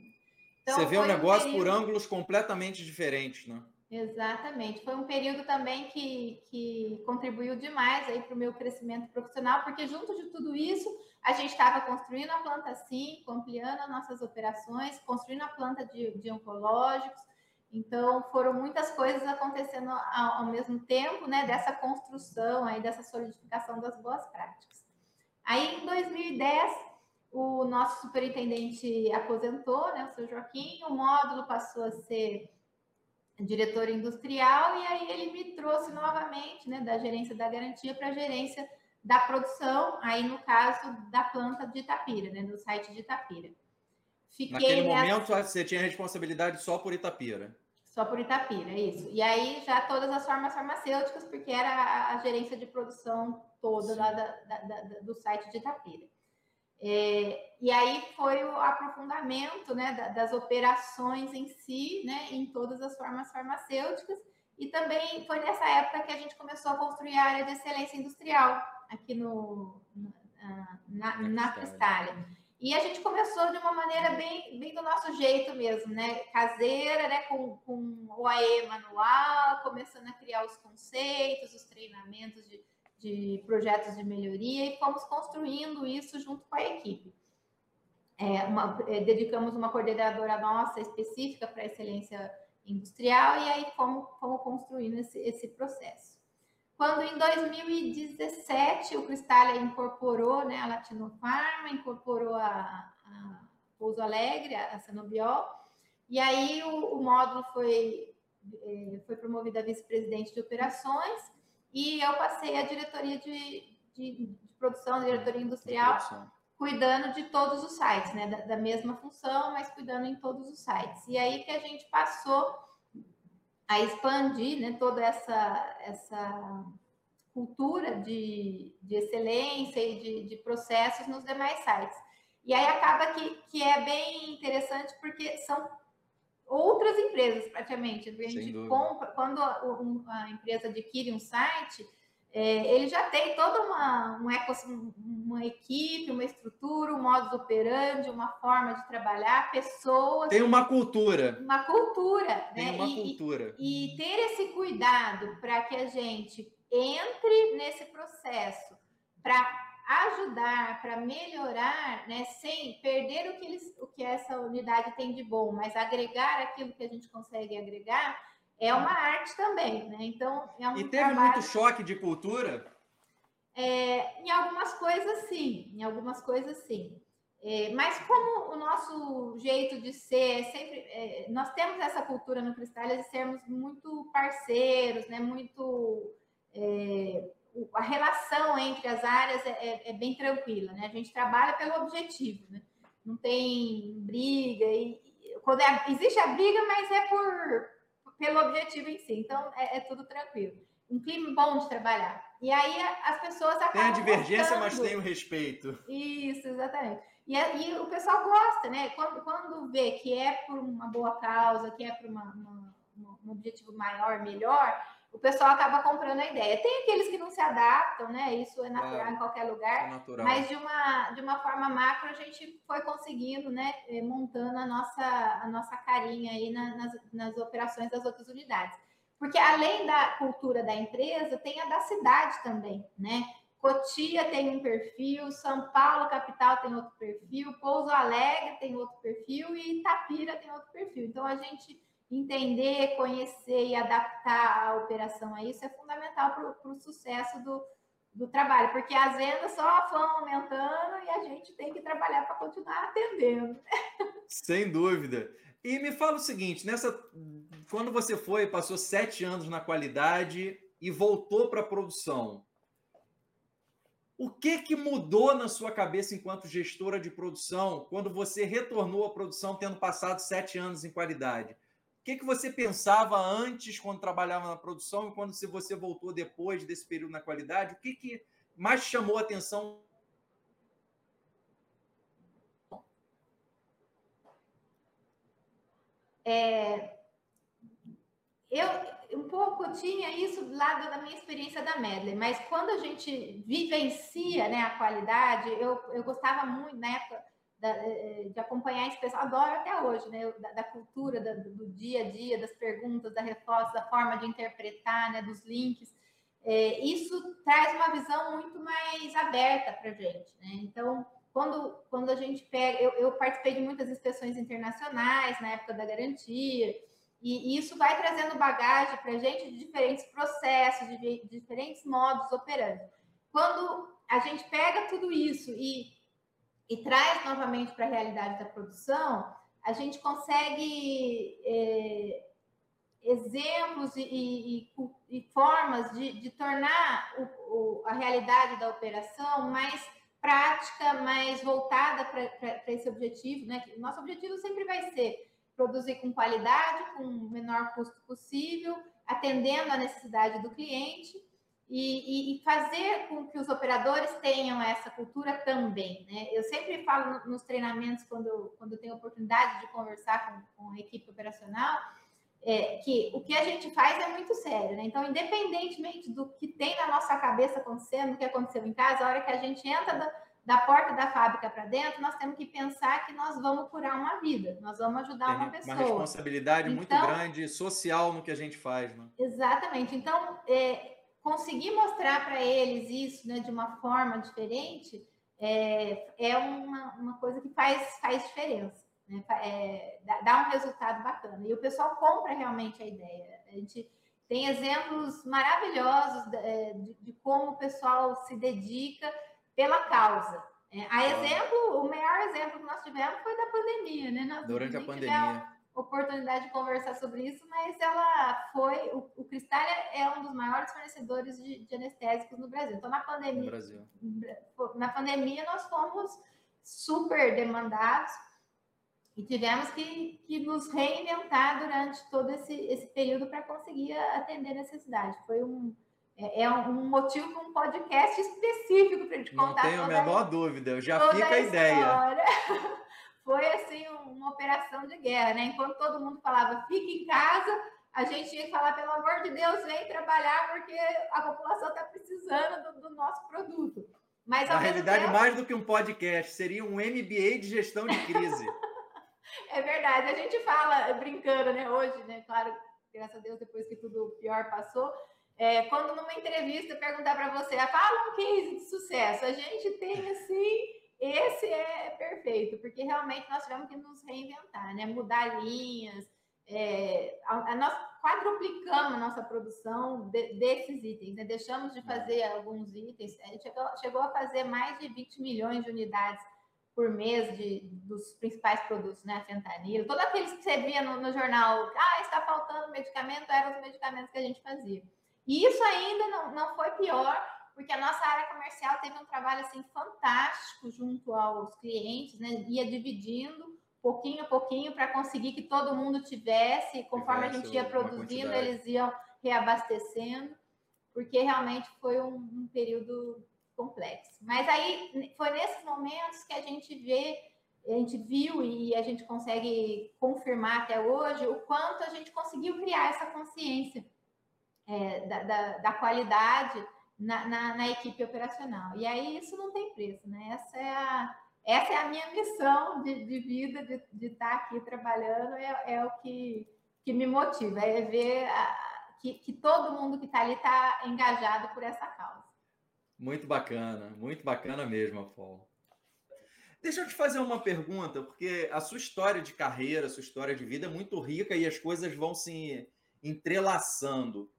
Então, Você vê um negócio período... por ângulos completamente diferentes, né? Exatamente. Foi um período também que, que contribuiu demais aí para o meu crescimento profissional, porque junto de tudo isso, a gente estava construindo a planta 5, ampliando as nossas operações, construindo a planta de, de oncológicos. Então, foram muitas coisas acontecendo ao, ao mesmo tempo, né, dessa construção aí, dessa solidificação das boas práticas. Aí, em 2010, o nosso superintendente aposentou, né, o seu Joaquim, o módulo passou a ser diretor industrial, e aí ele me trouxe novamente, né, da gerência da garantia para a gerência da produção, aí no caso da planta de Itapira, né, no site de Itapira. Fiquei Naquele nessa... momento você tinha responsabilidade só por Itapira. Só por Itapira, isso. E aí já todas as formas farmacêuticas, porque era a, a gerência de produção toda lá da, da, da, do site de Itapira. É, e aí foi o aprofundamento né, das operações em si, né, em todas as formas farmacêuticas, e também foi nessa época que a gente começou a construir a área de excelência industrial aqui no, na, na Cristália. E a gente começou de uma maneira bem, bem do nosso jeito mesmo, né? Caseira, né? Com, com o AE manual, começando a criar os conceitos, os treinamentos de, de projetos de melhoria e fomos construindo isso junto com a equipe. É, uma, é, dedicamos uma coordenadora nossa específica para excelência industrial e aí fomos, fomos construindo esse, esse processo. Quando em 2017 o Cristália incorporou né, a Latino Pharma, incorporou a, a Pouso Alegre, a Sanobiol, e aí o, o módulo foi, é, foi promovido a vice-presidente de operações, e eu passei a diretoria de, de, de produção, diretoria industrial, produção. cuidando de todos os sites, né? Da, da, mesma função, mas cuidando em todos os sites. E aí que a gente passou a expandir né, toda essa, essa cultura de, de excelência e de, de processos nos demais sites. E aí acaba que, que é bem interessante porque são outras empresas, praticamente. A gente compra, quando a, a, empresa adquire um site, é, ele já tem toda uma, um uma equipe, uma estrutura, um modus operandi, uma forma de trabalhar, pessoas. Tem uma cultura. Uma cultura. Tem né? uma e, cultura. E, e ter esse cuidado para que a gente entre nesse processo para ajudar, para melhorar, né, sem perder o que, eles, o que essa unidade tem de bom, mas agregar aquilo que a gente consegue agregar, é uma arte também, né? Então, é um E teve trabalho... muito choque de cultura? É, em algumas coisas, sim. Em algumas coisas, sim. É, mas como o nosso jeito de ser é sempre... É, nós temos essa cultura no Cristais de sermos muito parceiros, né? Muito é, a relação entre as áreas é, é, é, bem tranquila, né? A gente trabalha pelo objetivo, né? Não tem briga e quando existe a briga, mas é por pelo objetivo em si. Então é, é tudo tranquilo. Um clima bom de trabalhar. E aí as pessoas acabam Tem a divergência, gostando. mas tem o respeito. Isso, exatamente. E, e, o pessoal gosta, né? Quando, quando vê que é por uma boa causa, que é por uma, uma, um objetivo maior, melhor, o pessoal acaba comprando a ideia. Tem aqueles que não se adaptam, né? Isso é natural claro, em qualquer lugar. É mas de uma, de uma forma macro, a gente foi conseguindo, né? Eh, montando a nossa, a nossa carinha aí nas, nas operações das outras unidades. Porque além da cultura da empresa, tem a da cidade também, né? Cotia tem um perfil, São Paulo, capital, tem outro perfil, Pouso Alegre tem outro perfil e Itapira tem outro perfil. Então, a gente entender, conhecer e adaptar a operação a isso é fundamental para o sucesso do, do trabalho, porque as vendas só vão aumentando e a gente tem que trabalhar para continuar atendendo. Sem dúvida. E me fala o seguinte: nessa, quando você foi, passou sete anos na qualidade e voltou para a produção, o que, que mudou na sua cabeça enquanto gestora de produção quando você retornou à produção tendo passado sete anos em qualidade? O que, que você pensava antes quando trabalhava na produção e quando você voltou depois desse período na qualidade? O que, que mais chamou a atenção? É, eu um pouco tinha isso do lado da minha experiência da Medley, mas quando a gente vivencia né, a qualidade, eu, eu gostava muito na época da, de acompanhar esse pessoal, adoro até hoje, né, da, da cultura, da, do dia a dia, das perguntas, da resposta, da forma de interpretar, né, dos links. É, isso traz uma visão muito mais aberta para a gente. Né? Então, quando, quando a gente pega, eu, eu participei de muitas inspeções internacionais na época da garantia, e, isso vai trazendo bagagem para a gente de diferentes processos, de diferentes modos operando. Quando a gente pega tudo isso e, e traz novamente para a realidade da produção, a gente consegue é, exemplos e, e, e, formas de, de tornar o, o, a realidade da operação mais prática, mais voltada para esse objetivo. Né? Nosso objetivo sempre vai ser produzir com qualidade, com o menor custo possível, atendendo a necessidade do cliente e, e, fazer com que os operadores tenham essa cultura também. Né? Eu sempre falo nos treinamentos, quando, quando tenho oportunidade de conversar com, com a equipe operacional, é, que o que a gente faz é muito sério. Né? Então, independentemente do que tem na nossa cabeça acontecendo, do que aconteceu em casa, a hora que a gente entra da, da porta da fábrica para dentro, nós temos que pensar que nós vamos curar uma vida, nós vamos ajudar Tem uma pessoa. Uma responsabilidade então, muito grande social no que a gente faz, né? Exatamente. Então, é, conseguir mostrar para eles isso né, de uma forma diferente é, é uma, uma coisa que faz, faz diferença. Né? É, dá um resultado bacana. E o pessoal compra realmente a ideia. A gente tem exemplos maravilhosos de, é, de, de como o pessoal se dedica pela causa. É, a exemplo, o maior exemplo que nós tivemos foi da pandemia, né? Nós Durante a pandemia. Oportunidade de conversar sobre isso, mas ela foi. O, o Cristal é um dos maiores fornecedores de, de, anestésicos no Brasil. Então, na pandemia. Na pandemia, nós fomos super demandados e tivemos que, que nos reinventar durante todo esse, esse período para conseguir atender a necessidade. Foi um é, é um motivo para um podcast específico para a gente contar. Não tenho a menor dúvida, eu já fica a, a ideia. Foi assim uma operação de guerra, né? Enquanto todo mundo falava fique em casa, a gente tinha que falar, pelo amor de Deus, vem trabalhar, porque a população está precisando do, do, nosso produto. Mas, Na realidade, tempo... mais do que um podcast, seria um MBA de gestão de crise. é verdade, a gente fala brincando, né? Hoje, né? Claro, graças a Deus, depois que tudo pior passou, é, quando numa entrevista perguntar para você, ah, fala um case de sucesso, a gente tem assim, esse é perfeito, porque realmente nós tivemos que nos reinventar, né? Mudar linhas, é, a, a nós quadruplicamos a nossa produção de, desses itens, né? deixamos de fazer alguns itens, a gente chegou, chegou, a fazer mais de 20 milhões de unidades por mês de, dos principais produtos, né? Fentanilo, todos aqueles que você via no, no jornal, ah, está faltando medicamento, eram os medicamentos que a gente fazia. E isso ainda não, não foi pior, porque a nossa área comercial teve um trabalho assim fantástico junto aos clientes, né? Ia dividindo pouquinho a pouquinho para conseguir que todo mundo tivesse, conforme a gente ia produzindo, eles iam reabastecendo, porque realmente foi um, um período complexo. Mas aí foi nesses momentos que a gente vê a gente viu e a gente consegue confirmar até hoje o quanto a gente conseguiu criar essa consciência é, da, da, da, qualidade na, na, na, equipe operacional. E aí isso não tem preço, né? Essa é a, essa é a minha missão de, de vida, de, de estar aqui trabalhando, é, é, o que, que me motiva, é ver a, que, que todo mundo que está ali está engajado por essa causa. Muito bacana, muito bacana mesmo, Apolo. Deixa eu te fazer uma pergunta, porque a sua história de carreira, a sua história de vida é muito rica e as coisas vão se entrelaçando.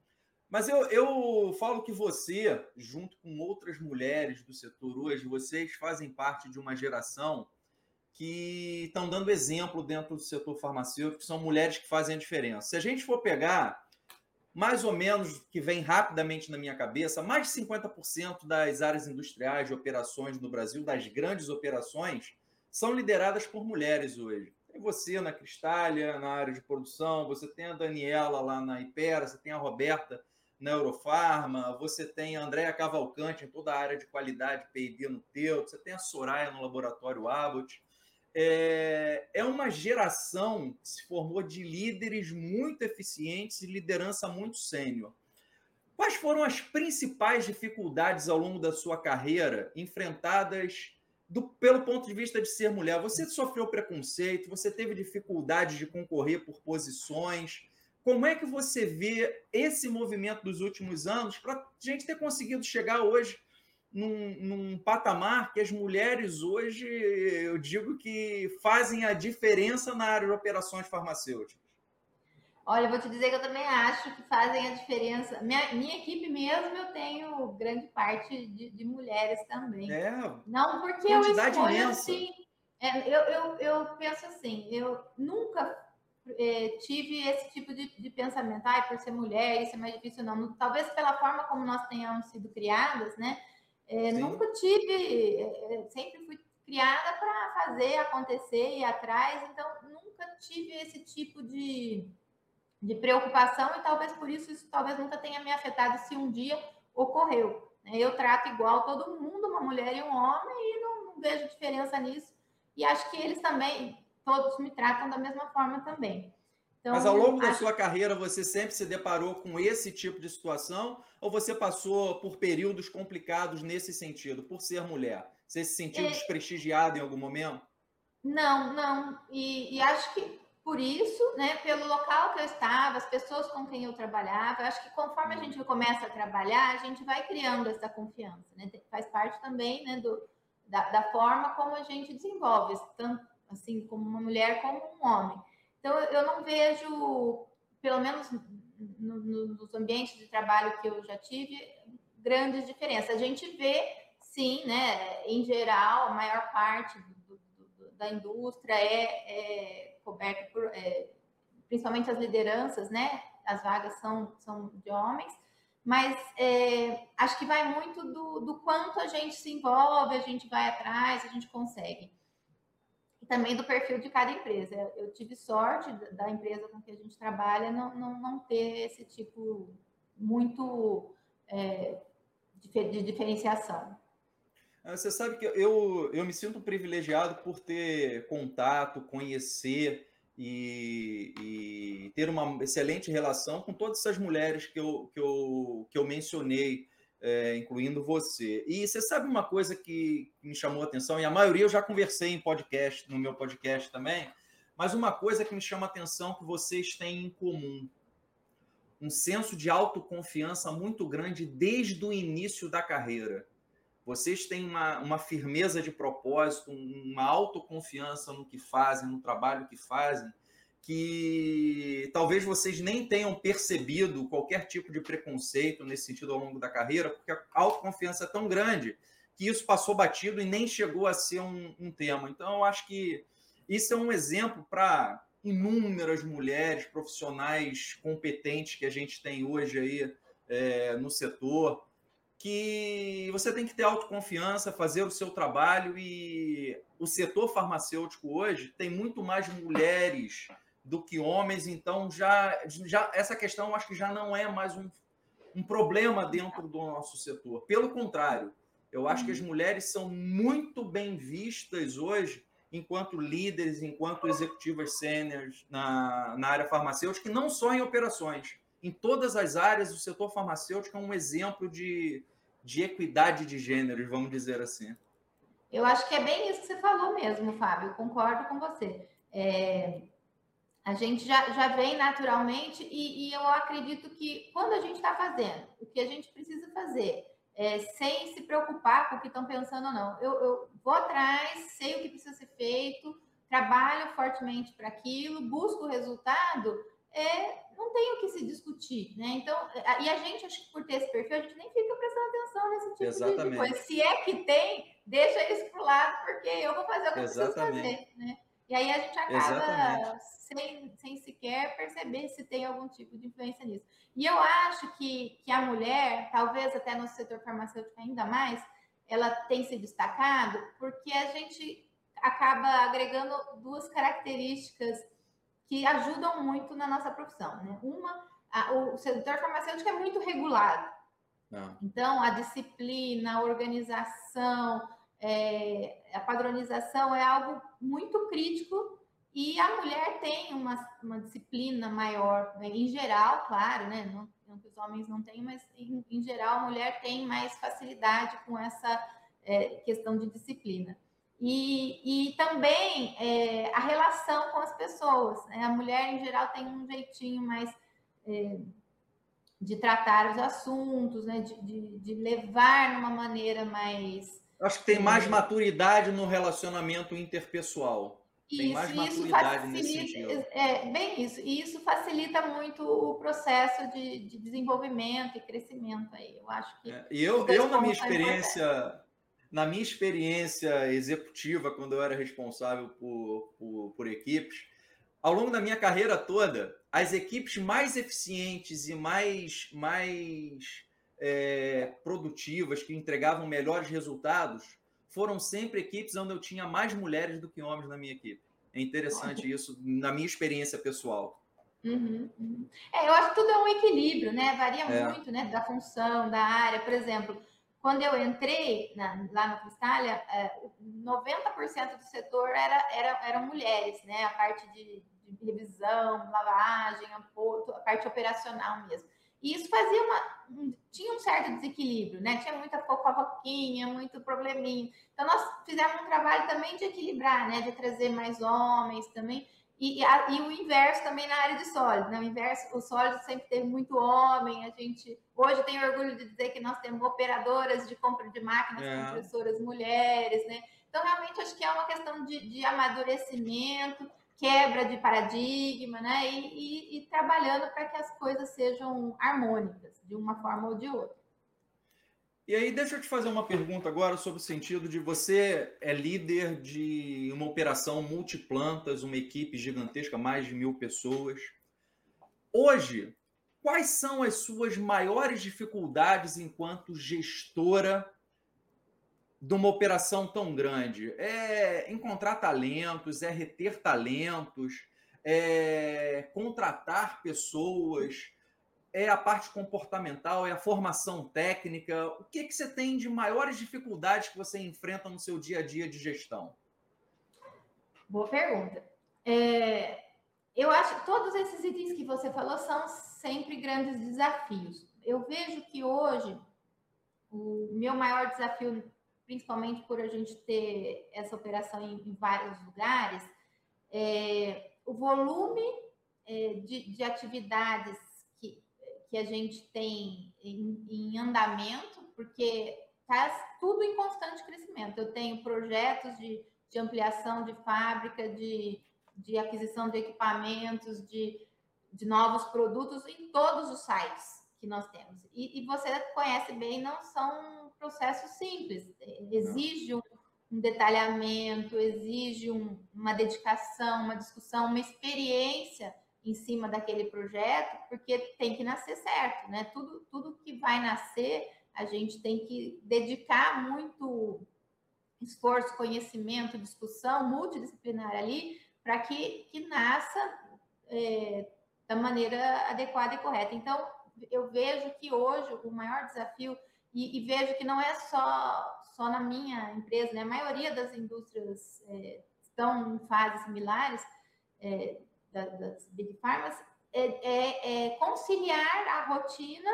Mas eu, eu falo que você, junto com outras mulheres do setor hoje, vocês fazem parte de uma geração que estão dando exemplo dentro do setor farmacêutico, são mulheres que fazem a diferença. Se a gente for pegar mais ou menos que vem rapidamente na minha cabeça, mais de 50% das áreas industriais de operações no Brasil, das grandes operações, são lideradas por mulheres hoje. Tem você na Cristália, na área de produção, você tem a Daniela lá na Ipera, você tem a Roberta na Eurofarma, você tem a Andréa Cavalcante em toda a área de qualidade P&D no teu, você tem a Soraya no laboratório Abbott é, é uma geração que se formou de líderes muito eficientes e liderança muito sênior. Quais foram as principais dificuldades ao longo da sua carreira enfrentadas do, pelo ponto de vista de ser mulher? Você sofreu preconceito, você teve dificuldade de concorrer por posições. Como é que você vê esse movimento dos últimos anos para a gente ter conseguido chegar hoje num, num, patamar que as mulheres hoje, eu digo que fazem a diferença na área de operações farmacêuticas? Olha, vou te dizer que eu também acho que fazem a diferença. Minha, minha equipe mesmo, eu tenho grande parte de, de mulheres também. É, Não porque eu escolho imensa. assim. É, eu, eu, eu penso assim, eu nunca é, tive esse tipo de, de pensamento, ah, por ser mulher, isso é mais difícil, não. Talvez pela forma como nós tenhamos sido criadas, né? É, nunca tive, é, sempre fui criada para fazer acontecer e atrás, então nunca tive esse tipo de, de preocupação e talvez por isso isso talvez nunca tenha me afetado se um dia ocorreu. Né? Eu trato igual todo mundo, uma mulher e um homem, e não, não vejo diferença nisso. E acho que eles também, todos me tratam da mesma forma também. Então, Mas ao longo da sua carreira, você sempre se deparou com esse tipo de situação? Ou você passou por períodos complicados nesse sentido, por ser mulher? Você se sentiu é... desprestigiada em algum momento? Não, não. E, e, acho que por isso, né, pelo local que eu estava, as pessoas com quem eu trabalhava, acho que conforme a uhum. gente começa a trabalhar, a gente vai criando essa confiança, né? Faz parte também, né, do, da, da forma como a gente desenvolve, tanto assim como uma mulher como um homem. Então, eu não vejo, pelo menos no, no, nos ambientes de trabalho que eu já tive, grandes diferenças. A gente vê, sim, né, em geral, a maior parte do, do, da indústria é, é coberta por, é, principalmente as lideranças, né, as vagas são, são de homens, mas é, acho que vai muito do, do quanto a gente se envolve, a gente vai atrás, a gente consegue também do perfil de cada empresa. Eu tive sorte da empresa com que a gente trabalha não, não, não ter esse tipo muito é, de diferenciação. Ah, você sabe que eu, eu me sinto privilegiado por ter contato, conhecer e, e, ter uma excelente relação com todas essas mulheres que eu, que eu, que eu mencionei é, incluindo você. E você sabe uma coisa que me chamou a atenção, e a maioria eu já conversei em podcast, no meu podcast também, mas uma coisa que me chama a atenção que vocês têm em comum. Um senso de autoconfiança muito grande desde o início da carreira. Vocês têm uma, uma firmeza de propósito, uma autoconfiança no que fazem, no trabalho que fazem, que talvez vocês nem tenham percebido qualquer tipo de preconceito nesse sentido ao longo da carreira, porque a autoconfiança é tão grande que isso passou batido e nem chegou a ser um, um tema. Então, eu acho que isso é um exemplo para inúmeras mulheres profissionais competentes que a gente tem hoje aí é, no setor, que você tem que ter autoconfiança, fazer o seu trabalho e o setor farmacêutico hoje tem muito mais mulheres do que homens, então já, já essa questão acho que já não é mais um, um problema dentro do nosso setor. Pelo contrário, eu acho que as mulheres são muito bem vistas hoje enquanto líderes, enquanto executivas sêniores na, na área farmacêutica, e não só em operações. em todas as áreas, o setor farmacêutico é um exemplo de, de equidade de gêneros, vamos dizer assim. Eu acho que é bem isso que você falou mesmo, Fábio, concordo com você. É, a gente já, já vem naturalmente e, e eu acredito que quando a gente está fazendo o que a gente precisa fazer, é, sem se preocupar com o que estão pensando ou não, eu, eu vou atrás, sei o que precisa ser feito, trabalho fortemente para aquilo, busco o resultado, é, não tem o que se discutir, né? Então, e a gente, acho que por ter esse perfil, a gente nem fica prestando atenção nesse tipo Exatamente. de coisa. Se é que tem, deixa isso para o lado, porque eu vou fazer o que Exatamente. eu preciso fazer, né? E aí a gente acaba sem, sem sequer perceber se tem algum tipo de influência nisso. E eu acho que, que a mulher, talvez até no setor farmacêutico ainda mais, ela tem se destacado porque a gente acaba agregando duas características que ajudam muito na nossa profissão. Né? Uma, a, o setor farmacêutico é muito regulado. Não. Ah. Então, a disciplina, a organização, é, a padronização é algo muito crítico e a mulher tem uma, uma disciplina maior, né? em geral, claro, né? Não, não que os homens não têm, mas em, em geral a mulher tem mais facilidade com essa é, questão de disciplina. E, e também é, a relação com as pessoas. Né? A mulher, em geral, tem um jeitinho mais é, de tratar os assuntos, né? de, de, de levar numa maneira mais Acho que tem mais maturidade no relacionamento interpessoal. Tem isso, mais maturidade facilita, nesse sentido. É, bem isso. E isso facilita muito o processo de, de desenvolvimento e crescimento aí. Eu acho que. É, e eu, eu na minha experiência, na minha experiência executiva, quando eu era responsável por, por, por equipes, ao longo da minha carreira toda, as equipes mais eficientes e mais, mais é, produtivas, que entregavam melhores resultados, foram sempre equipes onde eu tinha mais mulheres do que homens na minha equipe. É interessante isso, na minha experiência pessoal. Uhum, uhum. É, eu acho que tudo é um equilíbrio, né? Varia é. muito, né? Da função, da área. Por exemplo, quando eu entrei na, lá no Cristália, é, 90% do setor era, era, eram mulheres, né? A parte de, de revisão, lavagem, a parte operacional mesmo. E isso fazia uma. tinha um certo desequilíbrio, né? Tinha muita fofoquinha, muito probleminha. Então, nós fizemos um trabalho também de equilibrar, né? De trazer mais homens também. E, e, a, e o inverso também na área de sólido, né? O inverso, o sólido sempre teve muito homem. A gente hoje tem orgulho de dizer que nós temos operadoras de compra de máquinas é. compressoras mulheres, né? Então, realmente, acho que é uma questão de, de amadurecimento quebra de paradigma, né? E, e, e trabalhando para que as coisas sejam harmônicas, de uma forma ou de outra. E aí, deixa eu te fazer uma pergunta agora sobre o sentido de você é líder de uma operação multiplantas, uma equipe gigantesca, mais de mil pessoas. Hoje, quais são as suas maiores dificuldades enquanto gestora de uma operação tão grande? É encontrar talentos, é reter talentos, é contratar pessoas, é a parte comportamental, é a formação técnica. O que, que você tem de maiores dificuldades que você enfrenta no seu dia a dia de gestão? Boa pergunta. É, eu acho que todos esses itens que você falou são sempre grandes desafios. Eu vejo que hoje o meu maior desafio principalmente por a gente ter essa operação em, em vários lugares, é, o volume é, de, de, atividades que, que a gente tem em, em andamento, porque está tudo em constante crescimento. Eu tenho projetos de, de ampliação de fábrica, de, de aquisição de equipamentos, de, de novos produtos em todos os sites que nós temos. E, e você conhece bem, não são processo simples, exige um, um detalhamento, exige um, uma dedicação, uma discussão, uma experiência em cima daquele projeto, porque tem que nascer certo, né? Tudo, tudo que vai nascer, a gente tem que dedicar muito esforço, conhecimento, discussão multidisciplinar ali, para que, que nasça é, da maneira adequada e correta. Então, eu vejo que hoje o maior desafio e, e, vejo que não é só, só na minha empresa, né? a maioria das indústrias é, estão em fases similares é, das Big Pharmas, é, é, é conciliar a rotina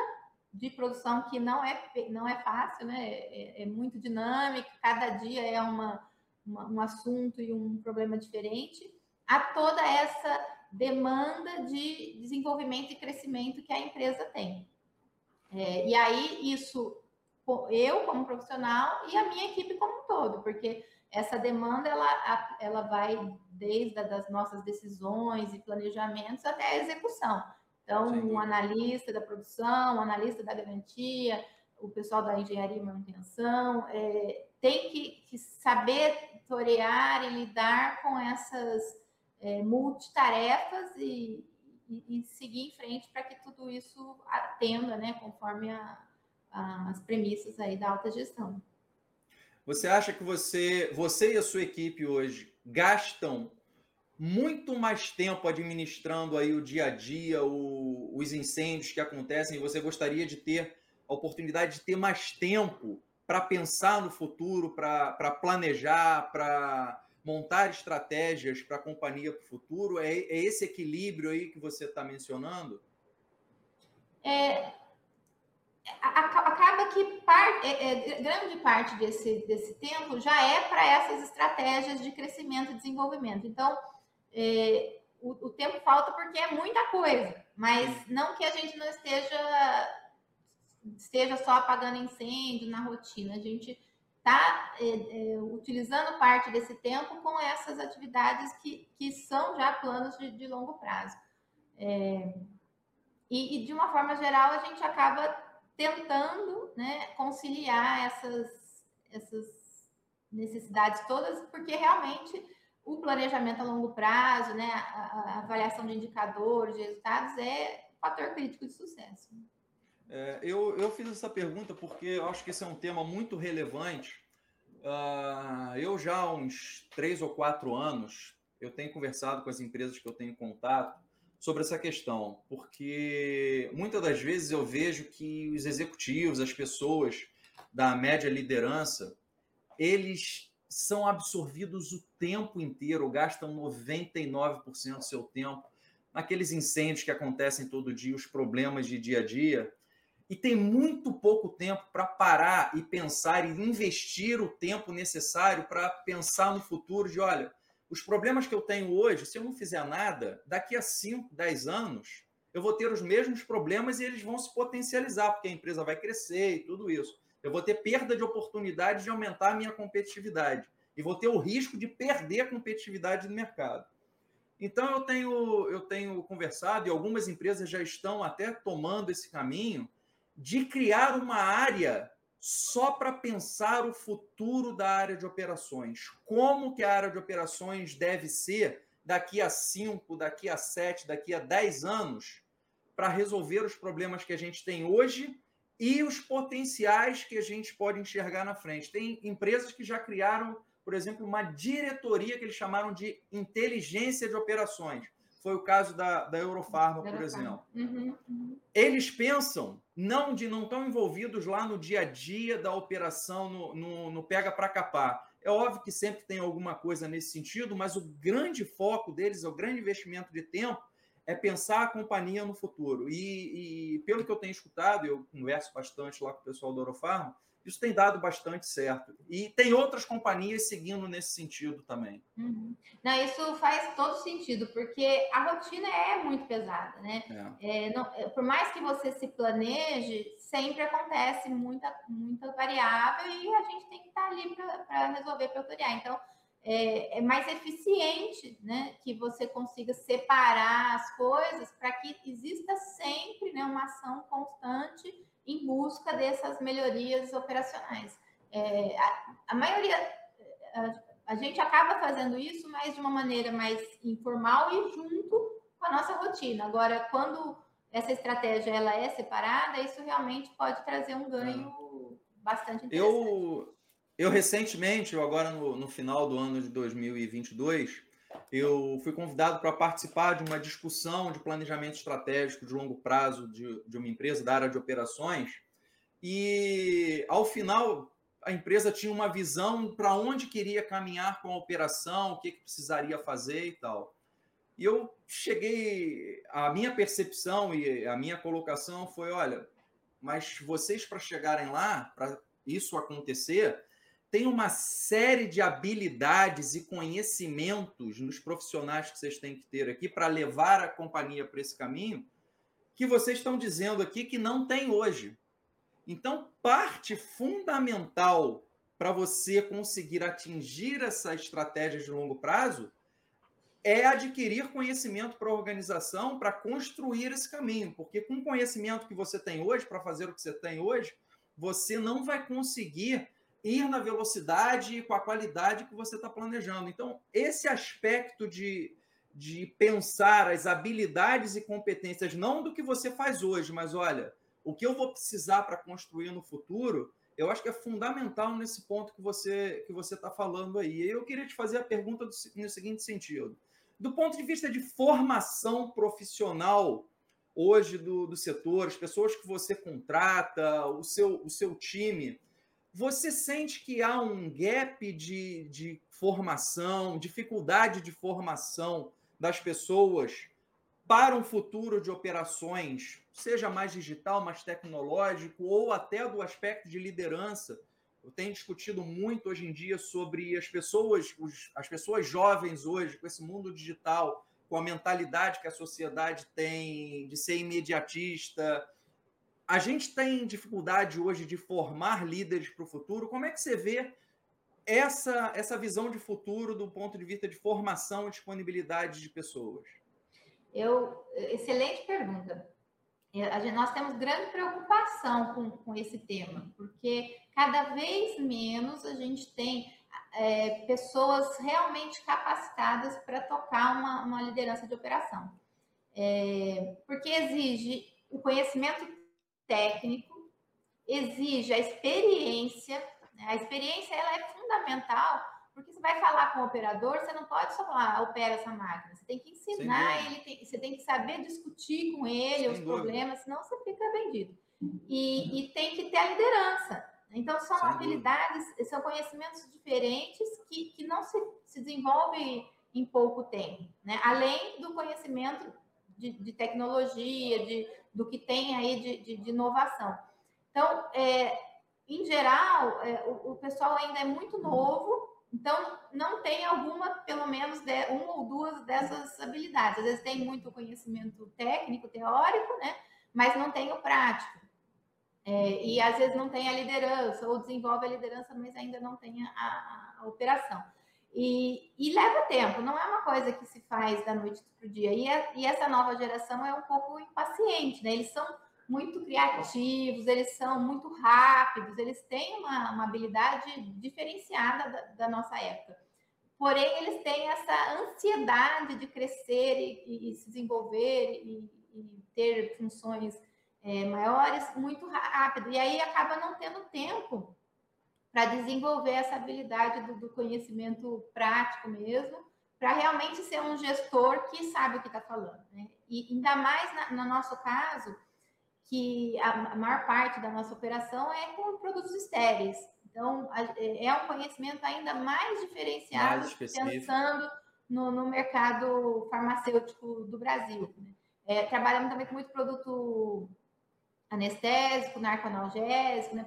de produção que não é, não é fácil, né? É, é muito dinâmico, cada dia é uma, uma, um assunto e um problema diferente, a toda essa demanda de desenvolvimento e crescimento que a empresa tem. É, e aí, isso, eu como profissional e a minha equipe como um todo, porque essa demanda ela, ela vai desde as nossas decisões e planejamentos até a execução. Então, Sim. um analista da produção, um analista da garantia, o pessoal da engenharia e manutenção, é, tem que, que, saber torear e lidar com essas é, multitarefas e, e, e, seguir em frente para que tudo isso atenda, né, conforme a, as premissas aí da alta gestão. Você acha que você, você e a sua equipe hoje gastam muito mais tempo administrando aí o dia a dia, o, os incêndios que acontecem, e você gostaria de ter a oportunidade de ter mais tempo para pensar no futuro, para planejar, para montar estratégias para a companhia para o futuro? É, é, esse equilíbrio aí que você está mencionando? É, acaba que é, é, grande parte desse, desse tempo já é para essas estratégias de crescimento e desenvolvimento. Então, é, o, o, tempo falta porque é muita coisa, mas não que a gente não esteja esteja só apagando incêndio na rotina. A gente está é, é, utilizando parte desse tempo com essas atividades que, que são já planos de, de longo prazo. É, e, e, de uma forma geral, a gente acaba tentando né, conciliar essas, essas necessidades todas, porque realmente o planejamento a longo prazo, né, a, a avaliação de indicadores, de resultados, é um fator crítico de sucesso. É, eu, eu fiz essa pergunta porque eu acho que esse é um tema muito relevante. Uh, eu já há uns três ou quatro anos eu tenho conversado com as empresas que eu tenho contato sobre essa questão, porque muitas das vezes eu vejo que os executivos, as pessoas da média liderança, eles são absorvidos o tempo inteiro, gastam 99% do seu tempo naqueles incêndios que acontecem todo dia, os problemas de dia a dia, e tem muito pouco tempo para parar e pensar e investir o tempo necessário para pensar no futuro de, olha, os problemas que eu tenho hoje, se eu não fizer nada, daqui a 5, 10 anos, eu vou ter os mesmos problemas e eles vão se potencializar, porque a empresa vai crescer e tudo isso. Eu vou ter perda de oportunidade de aumentar a minha competitividade. E vou ter o risco de perder a competitividade no mercado. Então, eu tenho, eu tenho conversado, e algumas empresas já estão até tomando esse caminho, de criar uma área só para pensar o futuro da área de operações. Como que a área de operações deve ser daqui a 5, daqui a 7, daqui a 10 anos para resolver os problemas que a gente tem hoje e os potenciais que a gente pode enxergar na frente. Tem empresas que já criaram, por exemplo, uma diretoria que eles chamaram de inteligência de operações. Foi o caso da, da Eurofarma, por exemplo. Uhum, uhum. Eles pensam não de não estão envolvidos lá no dia a dia da operação, no, no, no pega para capar. É óbvio que sempre tem alguma coisa nesse sentido, mas o grande foco deles, o grande investimento de tempo, é pensar a companhia no futuro. E, e, pelo que eu tenho escutado, eu converso bastante lá com o pessoal do Eurofarma, isso tem dado bastante certo. E tem outras companhias seguindo nesse sentido também. Uhum. Não, isso faz todo sentido, porque a rotina é muito pesada, né? É. É, não, é, por mais que você se planeje, sempre acontece muita, muita variável e a gente tem que estar ali para resolver, para autoriar. Então, é, é, mais eficiente, né? Que você consiga separar as coisas para que exista sempre né, uma ação constante em busca dessas melhorias operacionais. É, a, a, maioria, a, a, gente acaba fazendo isso, mas de uma maneira mais informal e junto com a nossa rotina. Agora, quando essa estratégia ela é separada, isso realmente pode trazer um ganho é. bastante interessante. Eu, eu recentemente, eu agora no, no final do ano de 2022, eu fui convidado para participar de uma discussão de planejamento estratégico de longo prazo de, de uma empresa da área de operações. E, ao final, a empresa tinha uma visão para onde queria caminhar com a operação, o que, que precisaria fazer e tal. E eu cheguei, a minha percepção e a minha colocação foi, olha, mas vocês para chegarem lá, para isso acontecer, tem uma série de habilidades e conhecimentos nos profissionais que vocês têm que ter aqui para levar a companhia para esse caminho, que vocês estão dizendo aqui que não tem hoje. Então, parte fundamental para você conseguir atingir essa estratégia de longo prazo é adquirir conhecimento para a organização para construir esse caminho, porque com o conhecimento que você tem hoje, para fazer o que você tem hoje, você não vai conseguir ir na velocidade e com a qualidade que você está planejando. Então, esse aspecto de, de pensar as habilidades e competências, não do que você faz hoje, mas olha, o que eu vou precisar para construir no futuro, eu acho que é fundamental nesse ponto que você que você está falando aí. Eu queria te fazer a pergunta do, no seguinte sentido: do ponto de vista de formação profissional hoje do, do setor, as pessoas que você contrata, o seu, o seu time, você sente que há um gap de, de formação, dificuldade de formação das pessoas para um futuro de operações, seja mais digital, mais tecnológico, ou até do aspecto de liderança? Eu tenho discutido muito hoje em dia sobre as pessoas, os, as pessoas jovens hoje, com esse mundo digital, com a mentalidade que a sociedade tem de ser imediatista. A gente tem dificuldade hoje de formar líderes para o futuro. Como é que você vê essa, essa visão de futuro do ponto de vista de formação e disponibilidade de pessoas? Eu, excelente pergunta. É, nós temos grande preocupação com, com esse tema, porque cada vez menos a gente tem é, pessoas realmente capacitadas para tocar uma, uma, liderança de operação. É, porque exige o conhecimento técnico, exige a experiência, né? a experiência ela é fundamental porque você vai falar com o operador, você não pode só falar, ah, opera essa máquina. Você tem que ensinar ele, tem, você tem que saber discutir com ele Sem os dúvida. problemas, senão você fica vendido. E, e, tem que ter a liderança. Então, são Sem habilidades, dúvida. são conhecimentos diferentes que, que não se, se desenvolvem em pouco tempo. Né? Além do conhecimento de, de tecnologia, de, do que tem aí de, de, de inovação. Então, é, em geral, é, o, o pessoal ainda é muito novo então, não tem alguma, pelo menos de, uma ou duas dessas habilidades. Às vezes tem muito conhecimento técnico, teórico, né? Mas não tem o prático. É, e às vezes não tem a liderança, ou desenvolve a liderança, mas ainda não tem a, a, a operação. E, e, leva tempo, não é uma coisa que se faz da noite para o dia. E, e essa nova geração é um pouco impaciente, né? Eles são muito criativos, eles são muito rápidos, eles têm uma, uma habilidade diferenciada da, da, nossa época. Porém, eles têm essa ansiedade de crescer e, e se desenvolver e, e ter funções é, maiores muito rápido. E aí acaba não tendo tempo para desenvolver essa habilidade do, do conhecimento prático mesmo, para realmente ser um gestor que sabe o que está falando. Né? E ainda mais na, no nosso caso, que a, maior parte da nossa operação é com produtos estéreis. Então, é um conhecimento ainda mais diferenciado, mais pensando no, no, mercado farmacêutico do Brasil. Né? É, trabalhamos também com muito produto anestésico, narcoanalgésico, né,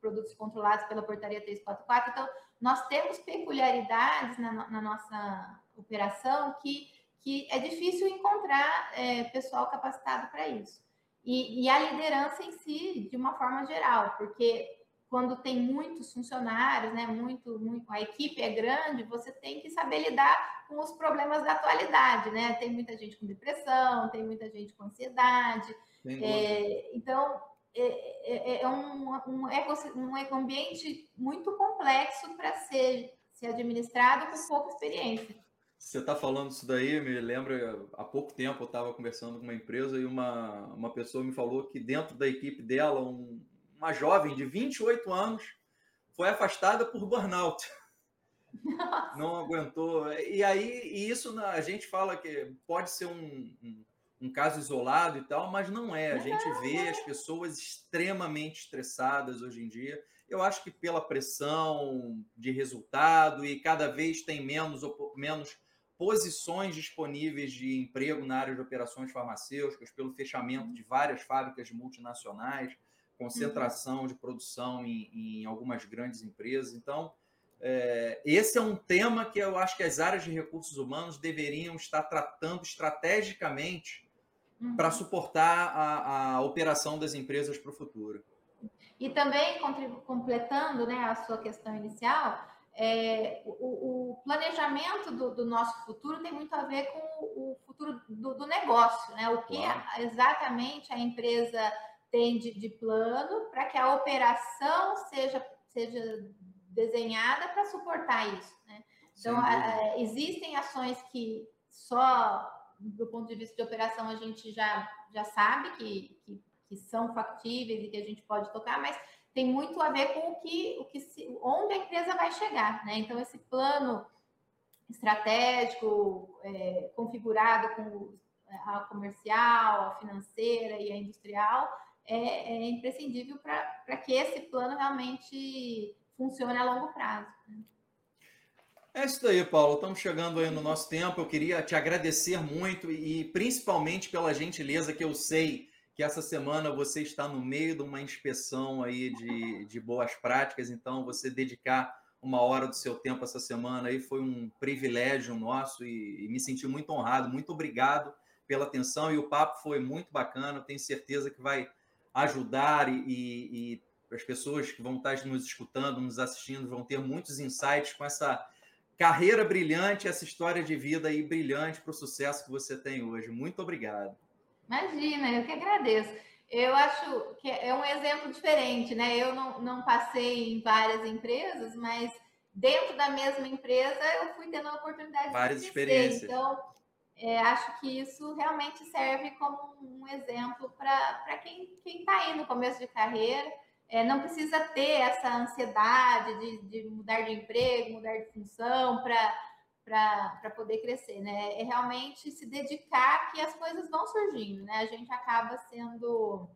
produtos controlados pela portaria 344. Então, nós temos peculiaridades na, na nossa operação que, que é difícil encontrar é, pessoal capacitado para isso. E, e, a liderança em si, de uma forma geral, porque quando tem muitos funcionários, né, muito, muito, a equipe é grande, você tem que saber lidar com os problemas da atualidade, né? Tem muita gente com depressão, tem muita gente com ansiedade. É, então, é, é, é um, um, um ambiente muito complexo para ser, ser administrado com pouca experiência. Você está falando isso daí, me lembra, há pouco tempo eu estava conversando com uma empresa e uma, uma pessoa me falou que dentro da equipe dela, um, uma jovem de 28 anos foi afastada por burnout. Nossa. Não aguentou. E aí, e isso a gente fala que pode ser um, um, um caso isolado e tal, mas não é. A gente vê as pessoas extremamente estressadas hoje em dia. Eu acho que pela pressão de resultado e cada vez tem menos, menos posições disponíveis de emprego na área de operações farmacêuticas, pelo fechamento de várias fábricas multinacionais, concentração uhum. de produção em, em, algumas grandes empresas. Então, é, esse é um tema que eu acho que as áreas de recursos humanos deveriam estar tratando estrategicamente uhum. para suportar a, a, operação das empresas para o futuro. E também, completando né, a sua questão inicial, é, o, o, planejamento do, do, nosso futuro tem muito a ver com o, futuro do, do negócio, né? O que claro. exatamente a empresa tem de, de plano para que a operação seja, seja desenhada para suportar isso, né? Então, a, existem ações que só do ponto de vista de operação a gente já, já sabe que, que, que são factíveis e que a gente pode tocar, mas tem muito a ver com o que, o que se, onde a empresa vai chegar, né? Então, esse plano estratégico, é, configurado com a comercial, a financeira e a industrial, é, é imprescindível para que esse plano realmente funcione a longo prazo. Né? É isso aí, Paulo. Estamos chegando aí no nosso tempo. Eu queria te agradecer muito e principalmente pela gentileza que eu sei que essa semana você está no meio de uma inspeção aí de, de boas práticas, então você dedicar uma hora do seu tempo essa semana aí foi um privilégio nosso e, e me senti muito honrado. Muito obrigado pela atenção e o papo foi muito bacana. tenho certeza que vai ajudar e, e, e as pessoas que vão estar nos escutando, nos assistindo, vão ter muitos insights com essa carreira brilhante, essa história de vida aí brilhante para o sucesso que você tem hoje. Muito obrigado. Imagina, eu que agradeço. Eu acho que é um exemplo diferente, né? Eu não, não passei em várias empresas, mas dentro da mesma empresa eu fui tendo a oportunidade várias de experiências. Então, é, acho que isso realmente serve como um exemplo para quem está aí no começo de carreira. É, não precisa ter essa ansiedade de, de mudar de emprego, mudar de função para poder crescer, né? É realmente se dedicar que as coisas vão surgindo, né? A gente acaba sendo.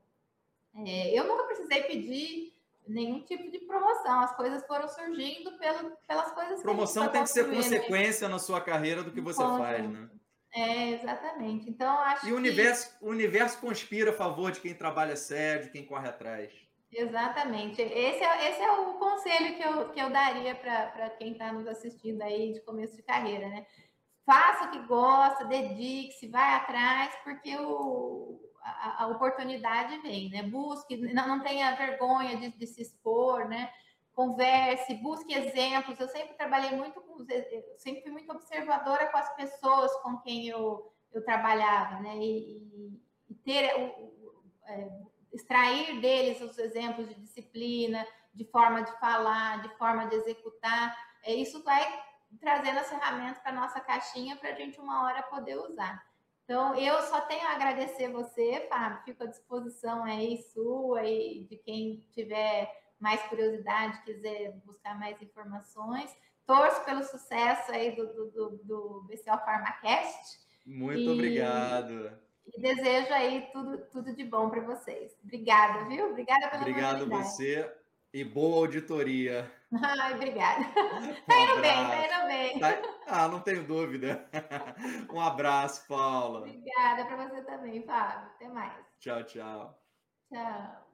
É, eu nunca precisei pedir nenhum tipo de promoção, as coisas foram surgindo pelo, pelas coisas. Promoção que tem que ser consequência na sua carreira do que você faz, né? É, exatamente. Então, acho e o universo, que... o universo conspira a favor de quem trabalha sério, de quem corre atrás. Exatamente. Esse é, esse é o conselho que eu, que eu daria para quem está nos assistindo aí de começo de carreira, né? Faça o que gosta, dedique-se, vai atrás, porque o, a, a, oportunidade vem, né? Busque, não, não tenha vergonha de, de, se expor, né? Converse, busque exemplos. Eu sempre trabalhei muito com, sempre fui muito observadora com as pessoas com quem eu, eu trabalhava, né? E, e ter o, o é, extrair deles os exemplos de disciplina, de forma de falar, de forma de executar. É, isso vai trazendo as ferramentas para a nossa caixinha para a gente uma hora poder usar. Então, eu só tenho a agradecer você, Fábio, fico à disposição aí sua e de quem tiver mais curiosidade, quiser buscar mais informações. Torço pelo sucesso aí do, do, do, do BCL PharmaCast. Muito e... obrigado. E desejo aí tudo, tudo de bom para vocês. Obrigada, viu? Obrigada pela Obrigado você e boa auditoria. Ai, obrigada. Tá indo bem, tá indo bem. Tá... Ah, não tenho dúvida. Um abraço, Paula. Obrigada para você também, Fábio. Até mais. Tchau, tchau. Tchau.